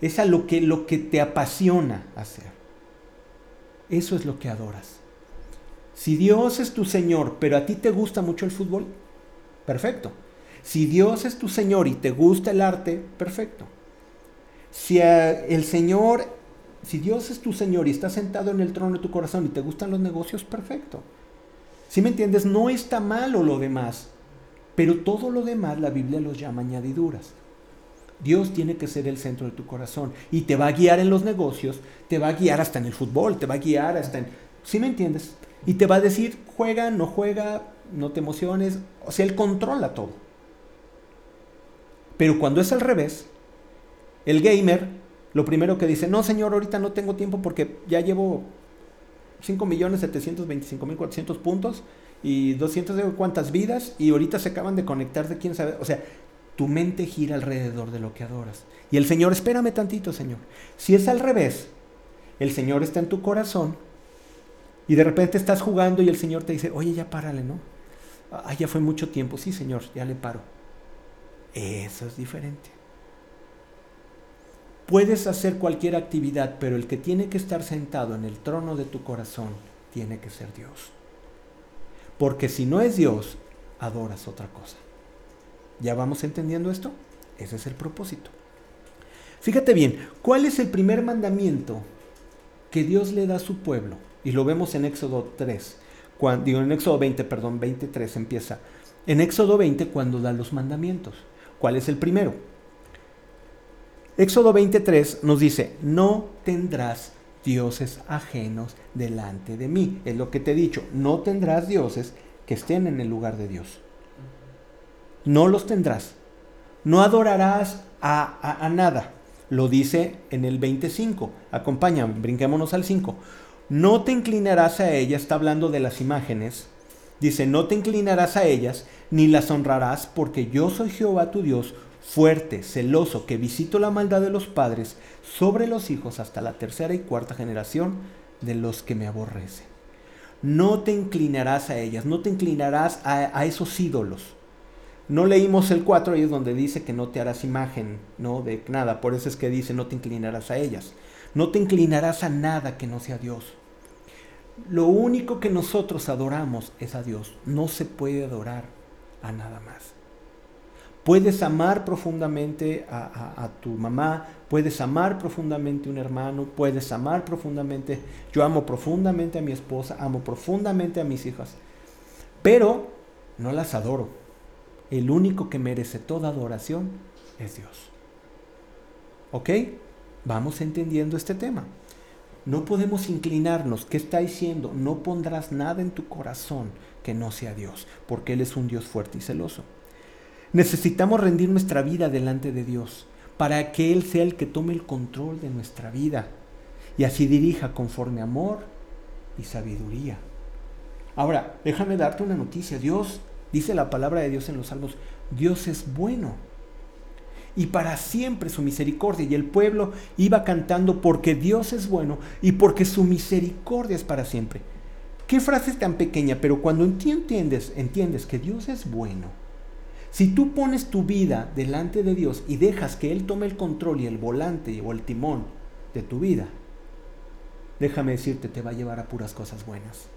Es a lo que, lo que te apasiona hacer. Eso es lo que adoras. Si Dios es tu Señor, pero a ti te gusta mucho el fútbol, perfecto. Si Dios es tu Señor y te gusta el arte, perfecto. Si el Señor si Dios es tu Señor y está sentado en el trono de tu corazón y te gustan los negocios, perfecto. Si me entiendes, no está malo lo demás, pero todo lo demás la Biblia los llama añadiduras. Dios tiene que ser el centro de tu corazón y te va a guiar en los negocios, te va a guiar hasta en el fútbol, te va a guiar hasta en... ¿Sí me entiendes? Y te va a decir, juega, no juega, no te emociones, o sea, Él controla todo. Pero cuando es al revés, el gamer lo primero que dice, no señor, ahorita no tengo tiempo porque ya llevo 5.725.400 puntos y 200 de cuántas vidas y ahorita se acaban de conectar de quién sabe. O sea, tu mente gira alrededor de lo que adoras. Y el Señor, espérame tantito, Señor. Si es al revés, el Señor está en tu corazón y de repente estás jugando y el Señor te dice, oye, ya párale, ¿no? Ah, ya fue mucho tiempo. Sí, Señor, ya le paro. Eso es diferente. Puedes hacer cualquier actividad, pero el que tiene que estar sentado en el trono de tu corazón tiene que ser Dios. Porque si no es Dios, adoras otra cosa. ¿Ya vamos entendiendo esto? Ese es el propósito. Fíjate bien, ¿cuál es el primer mandamiento que Dios le da a su pueblo? Y lo vemos en Éxodo 3, cuando, digo en Éxodo 20, perdón, 23 empieza. En Éxodo 20 cuando da los mandamientos. ¿Cuál es el primero? Éxodo 23 nos dice, no tendrás dioses ajenos delante de mí. Es lo que te he dicho, no tendrás dioses que estén en el lugar de Dios. No los tendrás. No adorarás a, nada. Lo dice en el 25. Acompáñame, brinquémonos al 5. No te inclinarás a ellas, está hablando de las imágenes, dice, no te inclinarás a ellas, ni las honrarás, porque yo soy Jehová tu Dios, fuerte, celoso, que visito la maldad de los padres sobre los hijos hasta la tercera y cuarta generación de los que me aborrecen. No te inclinarás a ellas, no te inclinarás a, esos ídolos. No leímos el 4 ahí es donde dice que no te harás imagen, no de nada, por eso es que dice no te inclinarás a ellas. No te inclinarás a nada que no sea Dios. Lo único que nosotros adoramos es a Dios. No se puede adorar a nada más. Puedes amar profundamente a, tu mamá, puedes amar profundamente a un hermano, puedes amar profundamente, yo amo profundamente a mi esposa, amo profundamente a mis hijas, pero no las adoro. El único que merece toda adoración es Dios. ¿Ok? Vamos entendiendo este tema. No podemos inclinarnos. ¿Qué está diciendo? No pondrás nada en tu corazón que no sea Dios, porque Él es un Dios fuerte y celoso. Necesitamos rendir nuestra vida delante de Dios para que Él sea el que tome el control de nuestra vida y así dirija conforme amor y sabiduría. Ahora, déjame darte una noticia. Dios, dice la palabra de Dios en los salmos, Dios es bueno y para siempre su misericordia. Y el pueblo iba cantando porque Dios es bueno y porque su misericordia es para siempre. Qué frase tan pequeña, pero cuando entiendes, entiendes que Dios es bueno si tú pones tu vida delante de Dios y dejas que Él tome el control y el volante o el timón de tu vida, déjame decirte, te va a llevar a puras cosas buenas.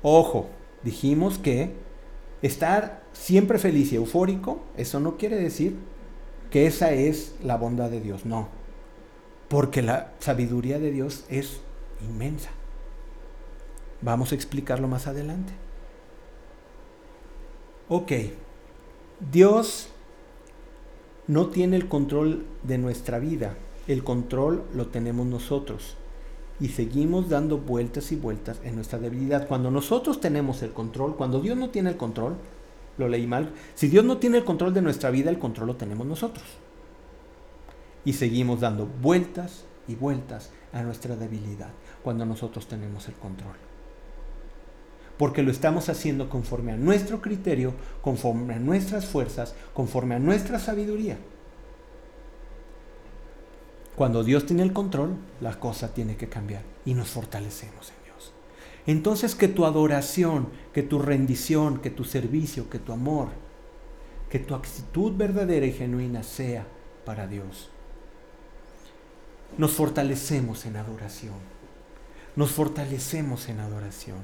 Ojo, dijimos que estar siempre feliz y eufórico, eso no quiere decir que esa es la bondad de Dios, no. Porque la sabiduría de Dios es inmensa. Vamos a explicarlo más adelante. Ok, Dios no tiene el control de nuestra vida, el control lo tenemos nosotros y seguimos dando vueltas y vueltas en nuestra debilidad. Cuando nosotros tenemos el control, cuando Dios no tiene el control, lo leí mal, si Dios no tiene el control de nuestra vida, el control lo tenemos nosotros. Y seguimos dando vueltas y vueltas a nuestra debilidad cuando nosotros tenemos el control porque lo estamos haciendo conforme a nuestro criterio, conforme a nuestras fuerzas, conforme a nuestra sabiduría. Cuando Dios tiene el control, la cosa tiene que cambiar y nos fortalecemos en Dios. Entonces que tu adoración, que tu rendición, que tu servicio, que tu amor, que tu actitud verdadera y genuina sea para Dios. Nos fortalecemos en adoración. Nos fortalecemos en adoración.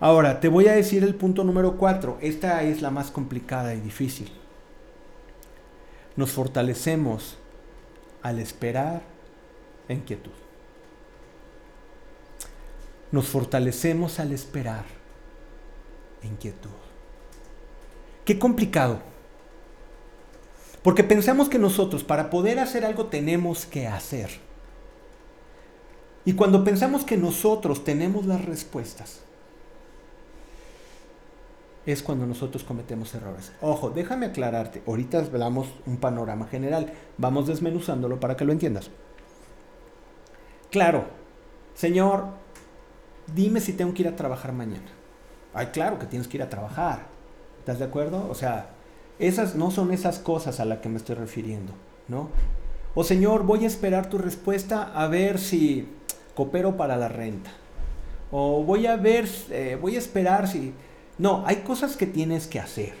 Ahora, te voy a decir el punto número cuatro. Esta es la más complicada y difícil. Nos fortalecemos al esperar en quietud. Nos fortalecemos al esperar en quietud. Qué complicado. Porque pensamos que nosotros para poder hacer algo tenemos que hacer. Y cuando pensamos que nosotros tenemos las respuestas, es cuando nosotros cometemos errores. Ojo, déjame aclararte. Ahorita hablamos un panorama general. Vamos desmenuzándolo para que lo entiendas. Claro, Señor, dime si tengo que ir a trabajar mañana. Ay, claro que tienes que ir a trabajar. ¿Estás de acuerdo? O sea, esas no son esas cosas a las que me estoy refiriendo, ¿no? O Señor, voy a esperar tu respuesta a ver si coopero para la renta. O voy a ver, eh, voy a esperar si no, hay cosas que tienes que hacer.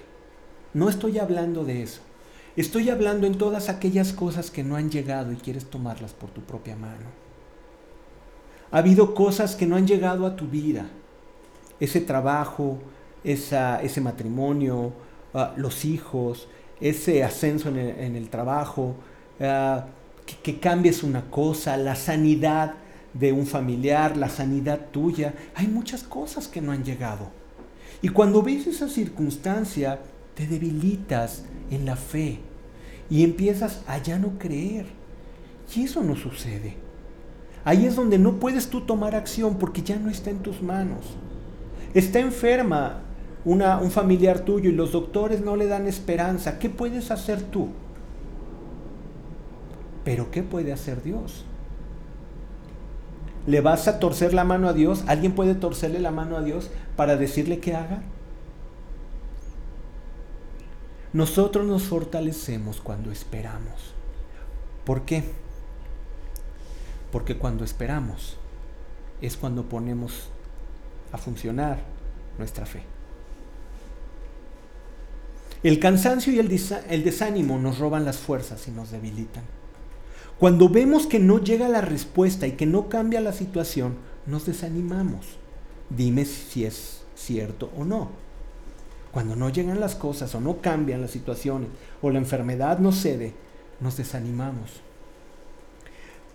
No estoy hablando de eso. Estoy hablando en todas aquellas cosas que no han llegado y quieres tomarlas por tu propia mano. Ha habido cosas que no han llegado a tu vida. Ese trabajo, ese matrimonio, ah, los hijos, ese ascenso en el, trabajo, ah, que, que cambies una cosa, la sanidad de un familiar, la sanidad tuya. Hay muchas cosas que no han llegado. Y cuando ves esa circunstancia, te debilitas en la fe y empiezas a ya no creer. Y eso no sucede. Ahí es donde no puedes tú tomar acción porque ya no está en tus manos. Está enferma una, un familiar tuyo y los doctores no le dan esperanza. ¿Qué puedes hacer tú? Pero ¿qué puede hacer Dios? ¿Le vas a torcer la mano a Dios? ¿Alguien puede torcerle la mano a Dios para decirle que haga? Nosotros nos fortalecemos cuando esperamos. ¿Por qué? Porque cuando esperamos es cuando ponemos a funcionar nuestra fe. El cansancio y el, desánimo nos roban las fuerzas y nos debilitan. Cuando vemos que no llega la respuesta y que no cambia la situación, nos desanimamos. Dime si es cierto o no. Cuando no llegan las cosas o no cambian las situaciones o la enfermedad no cede, nos desanimamos.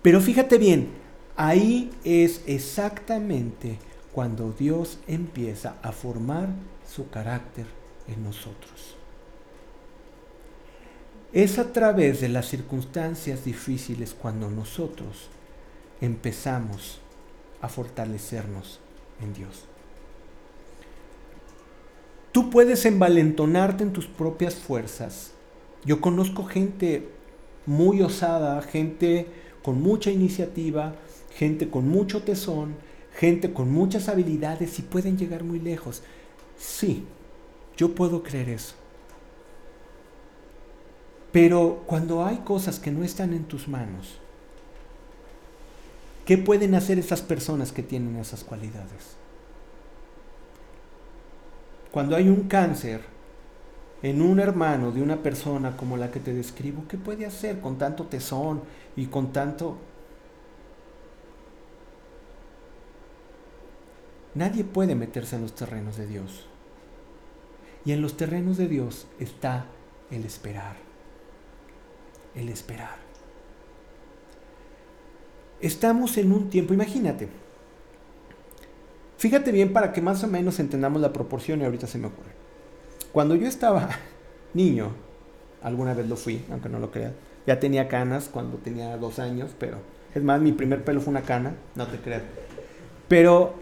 Pero fíjate bien, ahí es exactamente cuando Dios empieza a formar su carácter en nosotros. Es a través de las circunstancias difíciles cuando nosotros empezamos a fortalecernos en Dios. Tú puedes envalentonarte en tus propias fuerzas. Yo conozco gente muy osada, gente con mucha iniciativa, gente con mucho tesón, gente con muchas habilidades y pueden llegar muy lejos. Sí, yo puedo creer eso. Pero cuando hay cosas que no están en tus manos, ¿qué pueden hacer esas personas que tienen esas cualidades? Cuando hay un cáncer en un hermano de una persona como la que te describo, ¿qué puede hacer con tanto tesón y con tanto... Nadie puede meterse en los terrenos de Dios. Y en los terrenos de Dios está el esperar. El esperar. Estamos en un tiempo, imagínate, Fíjate bien para que más o menos entendamos la proporción y ahorita se me ocurre. Cuando yo estaba niño, alguna vez lo fui, aunque no lo creas, ya tenía canas cuando tenía dos años, pero es más, mi primer pelo fue una cana, no te creas. Pero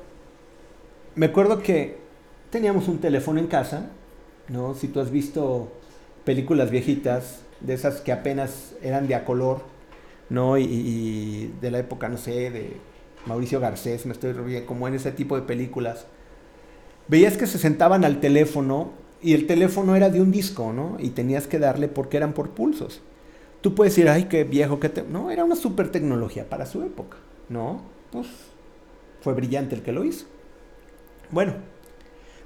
me acuerdo que teníamos un teléfono en casa, ¿no? Si tú has visto películas viejitas, de esas que apenas eran de a color, ¿no? Y, de la época, no sé, de Mauricio Garcés, me estoy riendo, como en ese tipo de películas, veías que se sentaban al teléfono y el teléfono era de un disco, ¿no? Y tenías que darle porque eran por pulsos. Tú puedes decir, ay, qué viejo, que te... No, era una super tecnología para su época, ¿no? Pues fue brillante el que lo hizo. Bueno,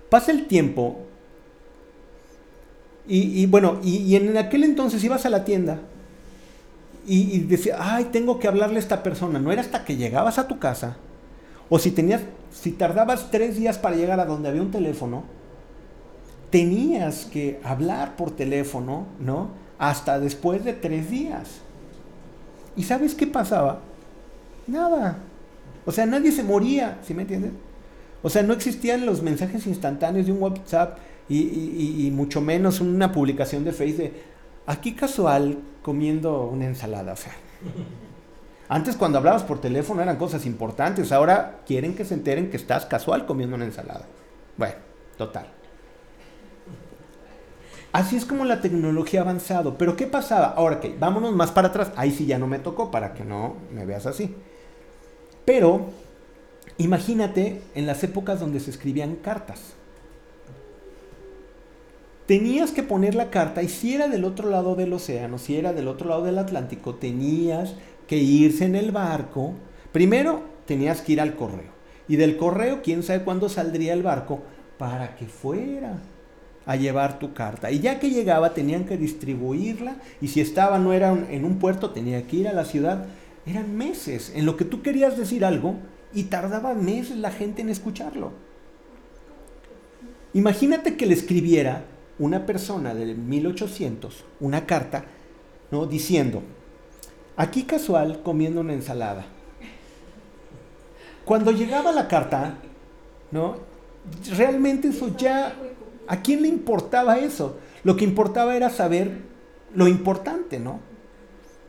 pasa el tiempo y, bueno, y, y en aquel entonces ibas a la tienda y, decía, ay, tengo que hablarle a esta persona. No era hasta que llegabas a tu casa, o si tenías, si tardabas tres días para llegar a donde había un teléfono, tenías que hablar por teléfono, ¿no? Hasta después de tres días. ¿Y sabes qué pasaba? Nada. O sea, nadie se moría, ¿sí me entiendes? O sea, no existían los mensajes instantáneos de un WhatsApp y, y mucho menos una publicación de Facebook aquí casual comiendo una ensalada, o sea. Antes cuando hablabas por teléfono eran cosas importantes, ahora quieren que se enteren que estás casual comiendo una ensalada. Bueno, total. Así es como la tecnología ha avanzado. Pero ¿qué pasaba? Ahora que vámonos más para atrás. Ahí sí ya no me tocó para que no me veas así. Pero imagínate en las épocas donde se escribían cartas tenías que poner la carta y si era del otro lado del océano, si era del otro lado del Atlántico, tenías que irse en el barco. Primero tenías que ir al correo. Y del correo, quién sabe cuándo saldría el barco para que fuera a llevar tu carta. Y ya que llegaba, tenían que distribuirla. Y si estaba, no era en un puerto, tenía que ir a la ciudad. Eran meses en lo que tú querías decir algo y tardaba meses la gente en escucharlo. Imagínate que le escribiera una persona de 1800 una carta, ¿no? Diciendo, aquí casual comiendo una ensalada. Cuando llegaba la carta, ¿no? Realmente eso ya, ¿a quién le importaba eso? Lo que importaba era saber lo importante, ¿no?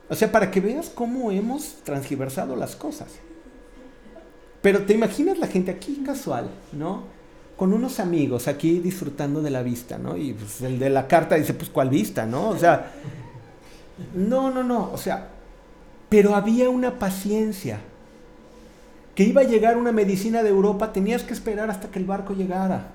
O sea, para que veas cómo hemos transgiversado las cosas. Pero te imaginas la gente aquí casual, ¿no? Con unos amigos aquí disfrutando de la vista, ¿no? Y pues, el de la carta dice, pues, ¿cuál vista, no? O sea, no, no, no, o sea, pero había una paciencia Que iba a llegar una medicina de Europa, tenías que esperar hasta que el barco llegara.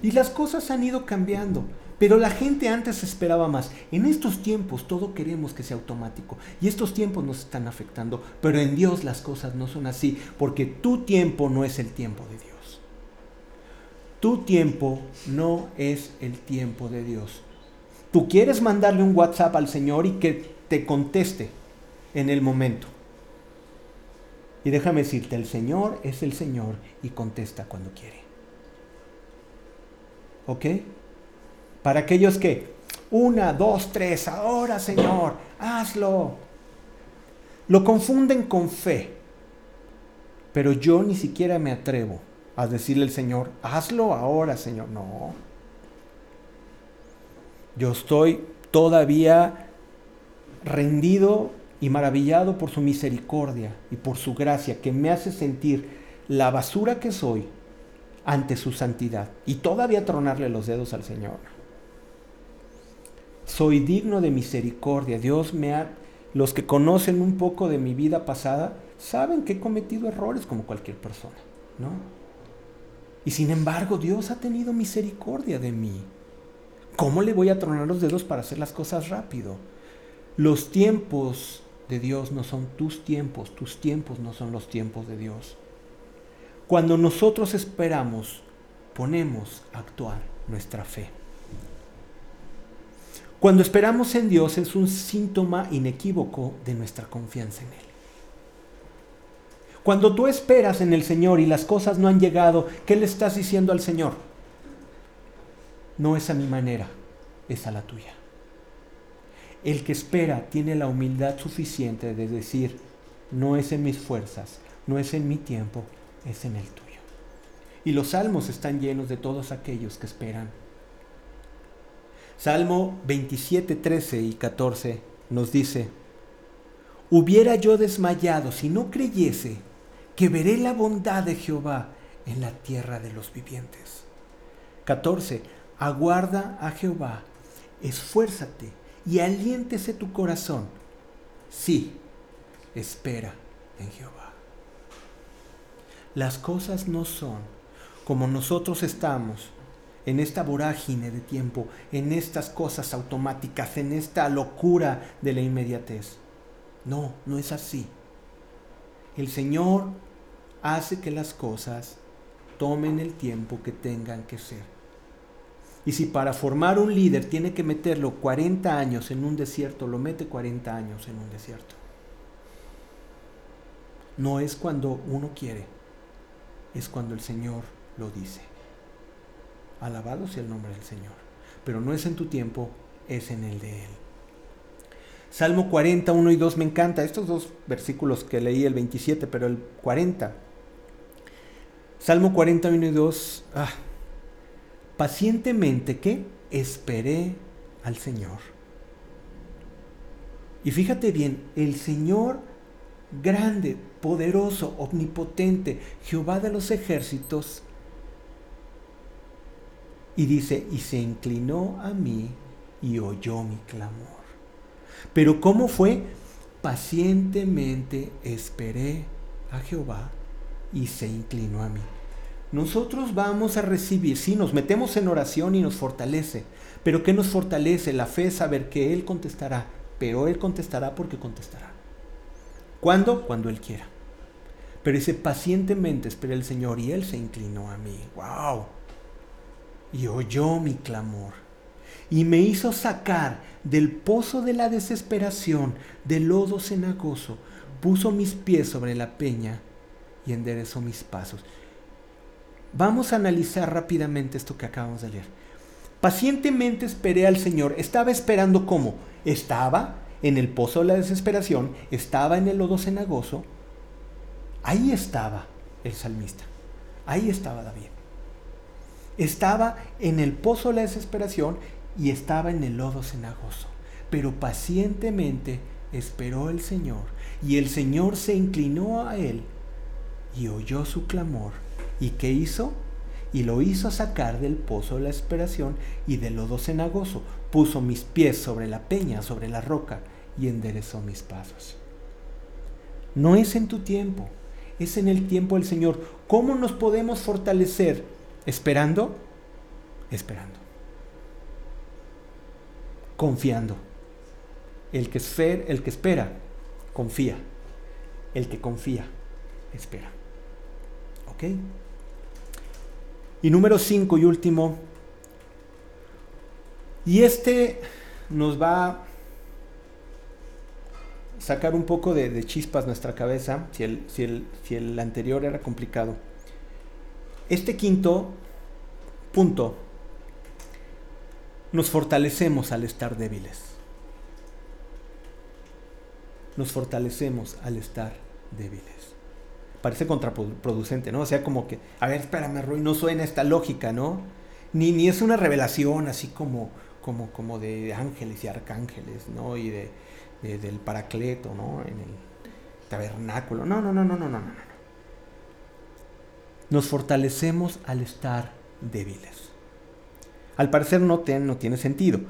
Y las cosas han ido cambiando. Pero la gente antes esperaba más. En estos tiempos todo queremos que sea automático. Y estos tiempos nos están afectando. Pero en Dios las cosas no son así. Porque tu tiempo no es el tiempo de Dios. Tu tiempo no es el tiempo de Dios. Tú quieres mandarle un WhatsApp al Señor y que te conteste en el momento. Y déjame decirte, el Señor es el Señor y contesta cuando quiere. ¿Ok? Para aquellos que, una, dos, tres, ahora Señor, hazlo. Lo confunden con fe. Pero yo ni siquiera me atrevo a decirle al Señor, hazlo ahora Señor. No. Yo estoy todavía rendido y maravillado por su misericordia y por su gracia que me hace sentir la basura que soy ante su santidad y todavía tronarle los dedos al Señor. Soy digno de misericordia. Dios me ha... Los que conocen un poco de mi vida pasada saben que he cometido errores como cualquier persona, ¿no? Y sin embargo Dios ha tenido misericordia de mí. ¿Cómo le voy a tronar los dedos para hacer las cosas rápido? Los tiempos de Dios no son tus tiempos, tus tiempos no son los tiempos de Dios. Cuando nosotros esperamos, ponemos a actuar nuestra fe. Cuando esperamos en Dios es un síntoma inequívoco de nuestra confianza en Él. Cuando tú esperas en el Señor y las cosas no han llegado, ¿qué le estás diciendo al Señor? No es a mi manera, es a la tuya. El que espera tiene la humildad suficiente de decir, no es en mis fuerzas, no es en mi tiempo, es en el tuyo. Y los salmos están llenos de todos aquellos que esperan Salmo 27, 13 y 14 nos dice, hubiera yo desmayado si no creyese que veré la bondad de Jehová en la tierra de los vivientes. 14. Aguarda a Jehová, esfuérzate y aliéntese tu corazón. Sí, espera en Jehová. Las cosas no son como nosotros estamos en esta vorágine de tiempo, en estas cosas automáticas, en esta locura de la inmediatez. No, no es así. El Señor hace que las cosas tomen el tiempo que tengan que ser. Y si para formar un líder tiene que meterlo 40 años en un desierto, lo mete 40 años en un desierto. No es cuando uno quiere, es cuando el Señor lo dice. Alabado sea el nombre del Señor. Pero no es en tu tiempo, es en el de Él. Salmo 40, 1 y 2 me encanta. Estos dos versículos que leí, el 27, pero el 40. Salmo 40, 1 y 2. Ah, pacientemente que esperé al Señor. Y fíjate bien, el Señor grande, poderoso, omnipotente, Jehová de los ejércitos, y dice, y se inclinó a mí y oyó mi clamor. Pero ¿cómo fue? Pacientemente esperé a Jehová y se inclinó a mí. Nosotros vamos a recibir, sí, nos metemos en oración y nos fortalece, pero ¿qué nos fortalece? La fe saber que Él contestará, pero Él contestará porque contestará. ¿Cuándo? Cuando Él quiera. Pero dice, pacientemente esperé al Señor y Él se inclinó a mí. ¡Wow! y oyó mi clamor y me hizo sacar del pozo de la desesperación, del lodo cenagoso, puso mis pies sobre la peña y enderezó mis pasos. Vamos a analizar rápidamente esto que acabamos de leer. Pacientemente esperé al Señor. Estaba esperando cómo? Estaba en el pozo de la desesperación, estaba en el lodo cenagoso. Ahí estaba el salmista. Ahí estaba David. Estaba en el pozo de la desesperación y estaba en el lodo cenagoso. Pero pacientemente esperó el Señor y el Señor se inclinó a él y oyó su clamor. ¿Y qué hizo? Y lo hizo sacar del pozo de la desesperación y del lodo cenagoso. Puso mis pies sobre la peña, sobre la roca y enderezó mis pasos. No es en tu tiempo, es en el tiempo del Señor. ¿Cómo nos podemos fortalecer? Esperando, esperando. Confiando. El que, el que espera, confía. El que confía, espera. ¿Ok? Y número cinco y último. Y este nos va a sacar un poco de, chispas nuestra cabeza, si el, si, el, si el anterior era complicado. Este quinto punto, nos fortalecemos al estar débiles. Nos fortalecemos al estar débiles. Parece contraproducente, ¿no? O sea, como que, a ver, espérame, Roy, no suena esta lógica, ¿no? Ni, ni es una revelación así como, como, como de ángeles y arcángeles, ¿no? Y de, del paracleto, ¿no? En el tabernáculo. No, no, no, no, no, no, no. Nos fortalecemos al estar débiles. Al parecer no, no tiene sentido.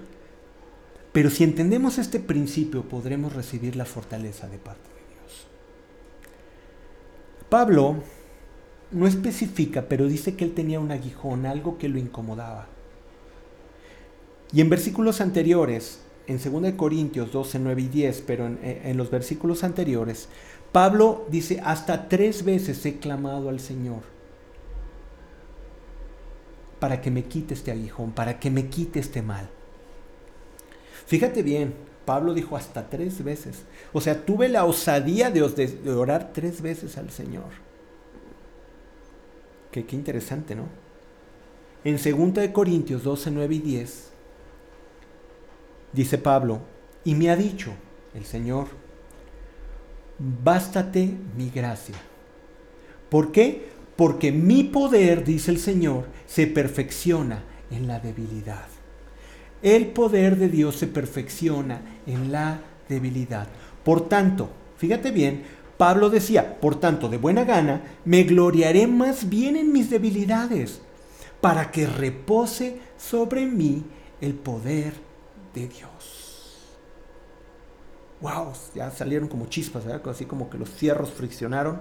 Pero si entendemos este principio, podremos recibir la fortaleza de parte de Dios. Pablo no especifica, pero dice que él tenía un aguijón, algo que lo incomodaba. Y en versículos anteriores, en 2 Corintios 12, 9 y 10, pero en, en los versículos anteriores, Pablo dice, hasta tres veces he clamado al Señor para que me quite este aguijón, para que me quite este mal. Fíjate bien, Pablo dijo hasta tres veces. O sea, tuve la osadía de, orar tres veces al Señor. Qué interesante, ¿no? En 2 Corintios 12, 9 y 10, dice Pablo, y me ha dicho el Señor, bástate mi gracia. ¿Por qué? Porque mi poder, dice el Señor, se perfecciona en la debilidad. El poder de Dios se perfecciona en la debilidad. Por tanto, fíjate bien, Pablo decía, por tanto, de buena gana, me gloriaré más bien en mis debilidades, para que repose sobre mí el poder de Dios. Wow, ya salieron como chispas, ¿verdad? así como que los fierros friccionaron.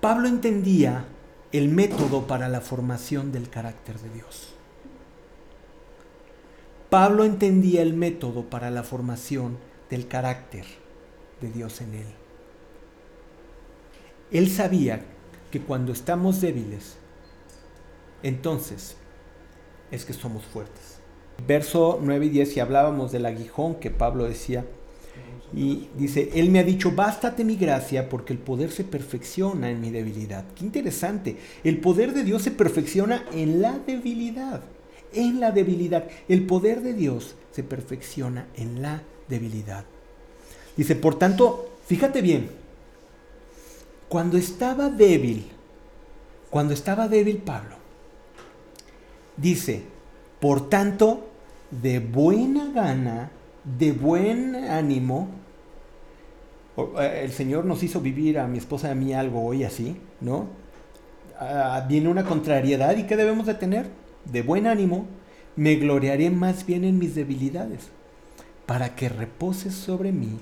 Pablo entendía el método para la formación del carácter de Dios. Pablo entendía el método para la formación del carácter de Dios en él. Él sabía que cuando estamos débiles, entonces es que somos fuertes. Verso 9 y 10, si hablábamos del aguijón que Pablo decía, y dice, Él me ha dicho, bástate mi gracia porque el poder se perfecciona en mi debilidad. Qué interesante. El poder de Dios se perfecciona en la debilidad. En la debilidad. El poder de Dios se perfecciona en la debilidad. Dice, por tanto, fíjate bien, cuando estaba débil, cuando estaba débil Pablo, dice, por tanto, de buena gana, de buen ánimo, el Señor nos hizo vivir a mi esposa y a mí algo hoy así, ¿no? Ah, viene una contrariedad y ¿qué debemos de tener? De buen ánimo, me gloriaré más bien en mis debilidades, para que repose sobre mí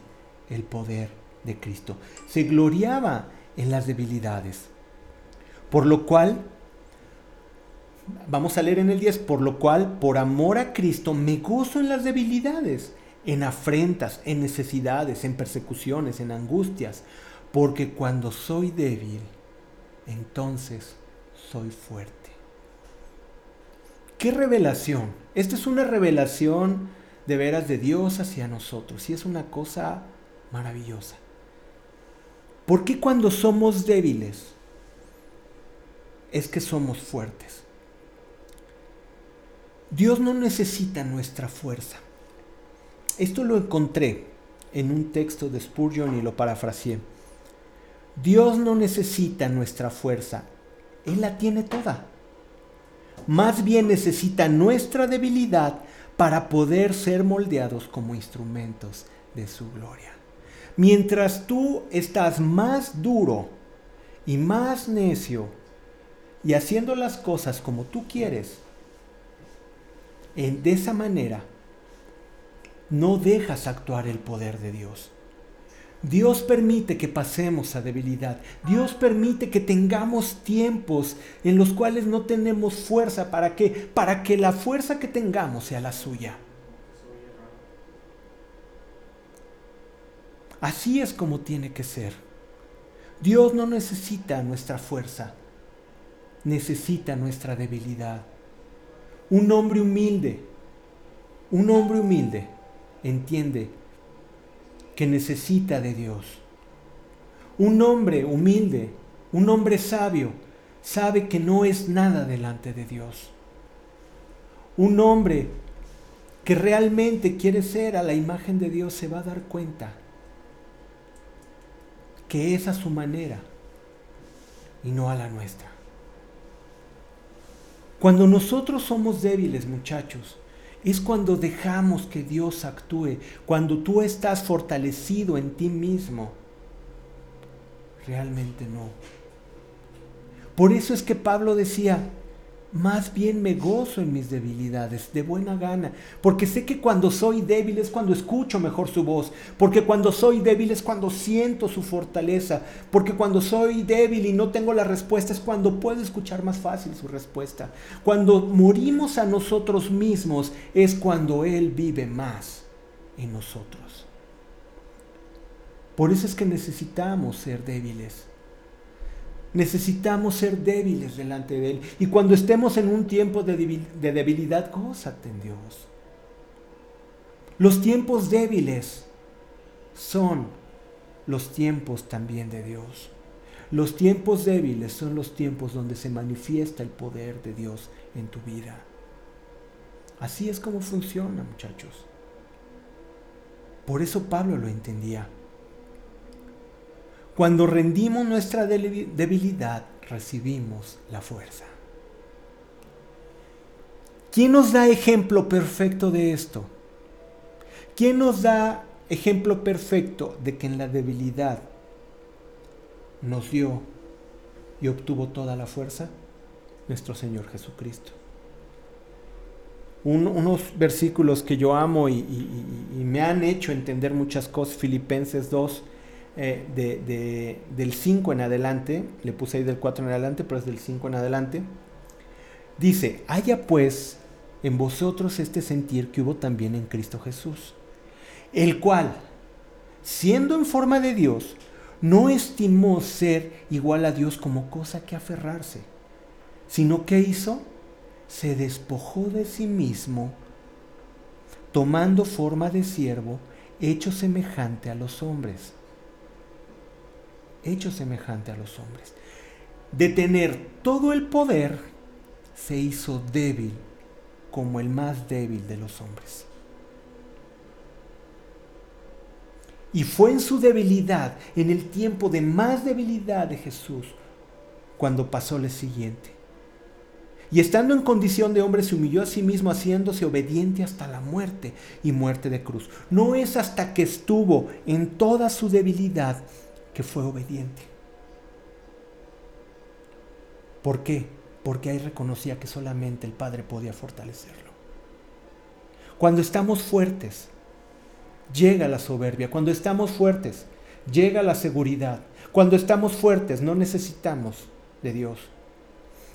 el poder de Cristo. Se gloriaba en las debilidades, por lo cual, vamos a leer en el 10, por lo cual, por amor a Cristo, me gozo en las debilidades en afrentas, en necesidades, en persecuciones, en angustias, porque cuando soy débil, entonces soy fuerte. ¿Qué revelación? Esta es una revelación de veras de Dios hacia nosotros y es una cosa maravillosa. ¿Por qué cuando somos débiles es que somos fuertes? Dios no necesita nuestra fuerza. Esto lo encontré en un texto de Spurgeon y lo parafraseé. Dios no necesita nuestra fuerza, Él la tiene toda. Más bien necesita nuestra debilidad para poder ser moldeados como instrumentos de su gloria. Mientras tú estás más duro y más necio y haciendo las cosas como tú quieres, de esa manera no dejas actuar el poder de Dios. Dios permite que pasemos a debilidad. Dios permite que tengamos tiempos en los cuales no tenemos fuerza. ¿Para qué? Para que la fuerza que tengamos sea la suya. Así es como tiene que ser. Dios no necesita nuestra fuerza, necesita nuestra debilidad. Un hombre humilde, un hombre humilde entiende que necesita de Dios. Un hombre humilde, un hombre sabio, sabe que no es nada delante de Dios. Un hombre que realmente quiere ser a la imagen de Dios se va a dar cuenta que es a su manera y no a la nuestra. Cuando nosotros somos débiles, muchachos, es cuando dejamos que Dios actúe, cuando tú estás fortalecido en ti mismo. Realmente no. Por eso es que Pablo decía, más bien me gozo en mis debilidades, de buena gana, porque sé que cuando soy débil es cuando escucho mejor su voz, porque cuando soy débil es cuando siento su fortaleza, porque cuando soy débil y no tengo la respuesta es cuando puedo escuchar más fácil su respuesta. Cuando morimos a nosotros mismos es cuando Él vive más en nosotros. Por eso es que necesitamos ser débiles Necesitamos ser débiles delante de Él. Y cuando estemos en un tiempo de debilidad, gózate en Dios. Los tiempos débiles son los tiempos también de Dios. Los tiempos débiles son los tiempos donde se manifiesta el poder de Dios en tu vida. Así es como funciona, muchachos. Por eso Pablo lo entendía. Cuando rendimos nuestra debilidad, recibimos la fuerza. ¿Quién nos da ejemplo perfecto de esto? ¿Quién nos da ejemplo perfecto de que en la debilidad nos dio y obtuvo toda la fuerza? Nuestro Señor Jesucristo. unos versículos que yo amo y, y, me han hecho entender muchas cosas, Filipenses 2, eh, de, del 5 en adelante, le puse ahí del 4 en adelante, pero es del 5 en adelante, dice, haya pues en vosotros este sentir que hubo también en Cristo Jesús, el cual, siendo en forma de Dios, no estimó ser igual a Dios como cosa que aferrarse, sino que hizo, se despojó de sí mismo, tomando forma de siervo, hecho semejante a los hombres hecho semejante a los hombres. De tener todo el poder, se hizo débil como el más débil de los hombres. Y fue en su debilidad, en el tiempo de más debilidad de Jesús, cuando pasó lo siguiente. Y estando en condición de hombre se humilló a sí mismo haciéndose obediente hasta la muerte y muerte de cruz. No es hasta que estuvo en toda su debilidad que fue obediente. ¿Por qué? Porque ahí reconocía que solamente el Padre podía fortalecerlo. Cuando estamos fuertes, llega la soberbia. Cuando estamos fuertes, llega la seguridad. Cuando estamos fuertes, no necesitamos de Dios.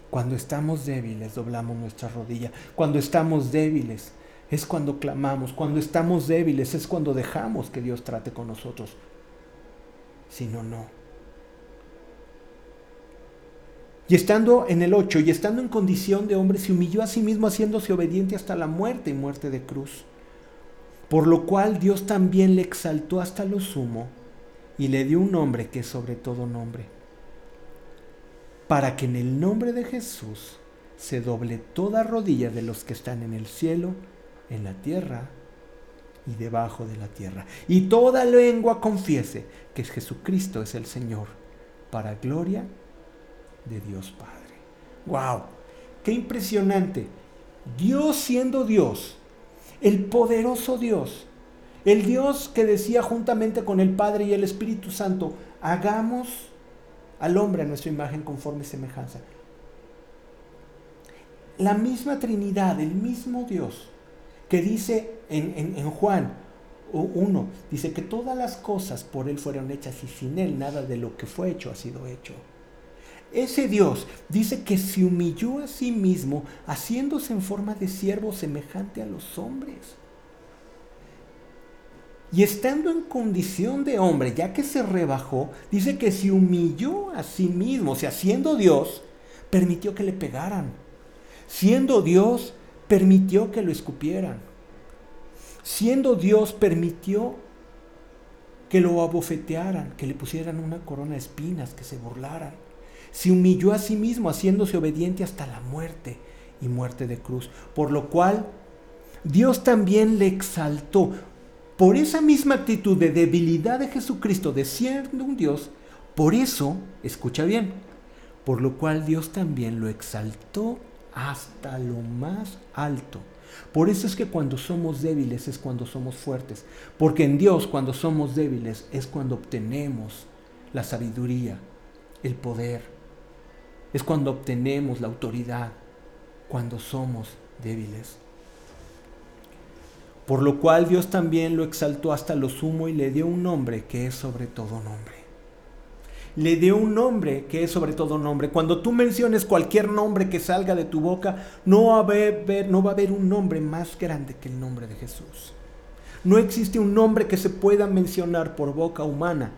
Cuando estamos débiles, doblamos nuestra rodilla. Cuando estamos débiles, es cuando clamamos. Cuando estamos débiles, es cuando dejamos que Dios trate con nosotros sino no. Y estando en el 8, y estando en condición de hombre, se humilló a sí mismo haciéndose obediente hasta la muerte y muerte de cruz. Por lo cual Dios también le exaltó hasta lo sumo y le dio un nombre que es sobre todo nombre. Para que en el nombre de Jesús se doble toda rodilla de los que están en el cielo, en la tierra y debajo de la tierra. Y toda lengua confiese que Jesucristo es el Señor, para gloria de Dios Padre. ¡Wow! ¡Qué impresionante! Dios siendo Dios, el poderoso Dios, el Dios que decía juntamente con el Padre y el Espíritu Santo, hagamos al hombre a nuestra imagen conforme semejanza. La misma Trinidad, el mismo Dios, que dice en, Juan, 1 dice que todas las cosas por Él fueron hechas y sin Él nada de lo que fue hecho ha sido hecho. Ese Dios dice que se humilló a sí mismo haciéndose en forma de siervo semejante a los hombres. Y estando en condición de hombre, ya que se rebajó, dice que se humilló a sí mismo, o sea, siendo Dios, permitió que le pegaran. Siendo Dios, permitió que lo escupieran. Siendo Dios, permitió que lo abofetearan, que le pusieran una corona de espinas, que se burlaran se humilló a sí mismo, haciéndose obediente hasta la muerte y muerte de cruz, por lo cual Dios también le exaltó. Por esa misma actitud de debilidad de Jesucristo, de siendo un Dios, por eso, escucha bien, por lo cual Dios también lo exaltó hasta lo más alto. Por eso es que cuando somos débiles es cuando somos fuertes, porque en Dios cuando somos débiles es cuando obtenemos la sabiduría, el poder, es cuando obtenemos la autoridad, cuando somos débiles. Por lo cual Dios también lo exaltó hasta lo sumo y le dio un nombre que es sobre todo nombre. Le dio un nombre que es sobre todo nombre. Cuando tú menciones cualquier nombre que salga de tu boca, no va, a haber, no va a haber un nombre más grande que el nombre de Jesús. No existe un nombre que se pueda mencionar por boca humana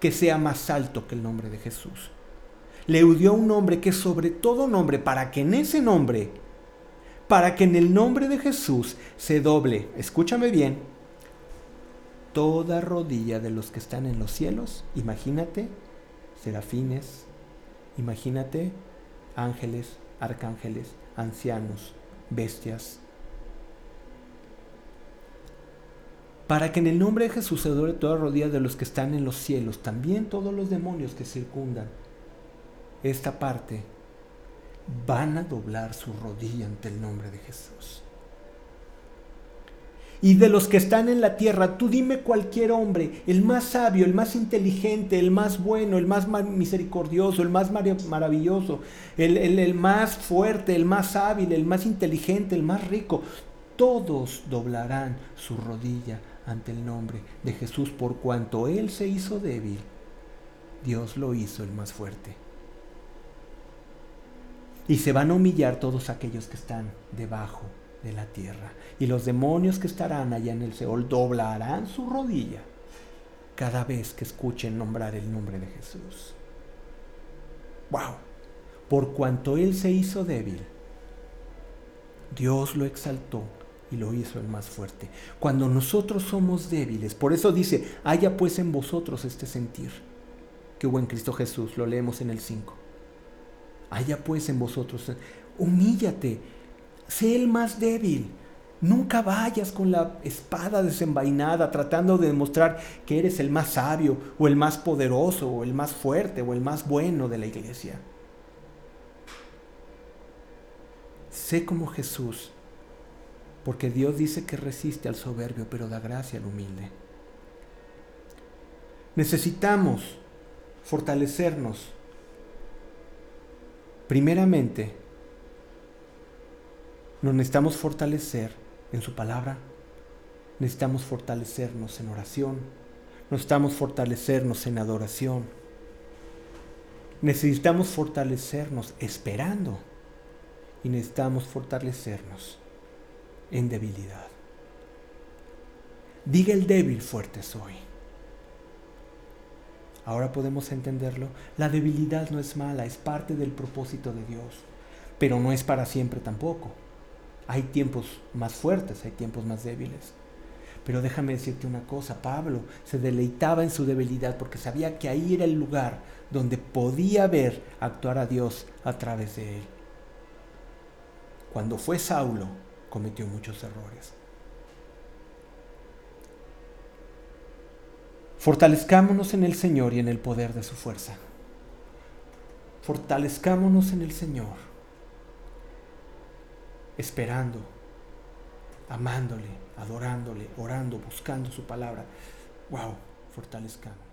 que sea más alto que el nombre de Jesús le dio un nombre que es sobre todo nombre, para que en ese nombre, para que en el nombre de Jesús se doble, escúchame bien, toda rodilla de los que están en los cielos, imagínate, serafines, imagínate, ángeles, arcángeles, ancianos, bestias, para que en el nombre de Jesús se doble toda rodilla de los que están en los cielos, también todos los demonios que circundan esta parte, van a doblar su rodilla ante el nombre de Jesús. Y de los que están en la tierra, tú dime cualquier hombre, el más sabio, el más inteligente, el más bueno, el más misericordioso, el más maravilloso, el, el más fuerte, el más hábil, el más inteligente, el más rico, todos doblarán su rodilla ante el nombre de Jesús por cuanto Él se hizo débil. Dios lo hizo el más fuerte. Y se van a humillar todos aquellos que están debajo de la tierra. Y los demonios que estarán allá en el Seol doblarán su rodilla cada vez que escuchen nombrar el nombre de Jesús. ¡Wow! Por cuanto Él se hizo débil, Dios lo exaltó y lo hizo el más fuerte. Cuando nosotros somos débiles, por eso dice, haya pues en vosotros este sentir que hubo en Cristo Jesús, lo leemos en el 5 haya pues en vosotros, humíllate, sé el más débil. Nunca vayas con la espada desenvainada tratando de demostrar que eres el más sabio o el más poderoso o el más fuerte o el más bueno de la iglesia. Sé como Jesús, porque Dios dice que resiste al soberbio, pero da gracia al humilde. Necesitamos fortalecernos Primeramente, nos necesitamos fortalecer en su palabra, necesitamos fortalecernos en oración, necesitamos fortalecernos en adoración, necesitamos fortalecernos esperando y necesitamos fortalecernos en debilidad. Diga el débil fuerte soy. Ahora podemos entenderlo. La debilidad no es mala, es parte del propósito de Dios, pero no es para siempre tampoco. Hay tiempos más fuertes, hay tiempos más débiles. Pero déjame decirte una cosa, Pablo se deleitaba en su debilidad porque sabía que ahí era el lugar donde podía ver actuar a Dios a través de él. Cuando fue Saulo, cometió muchos errores. Fortalezcámonos en el Señor y en el poder de su fuerza. Fortalezcámonos en el Señor, esperando, amándole, adorándole, orando, buscando su palabra. Wow, fortalezcamos.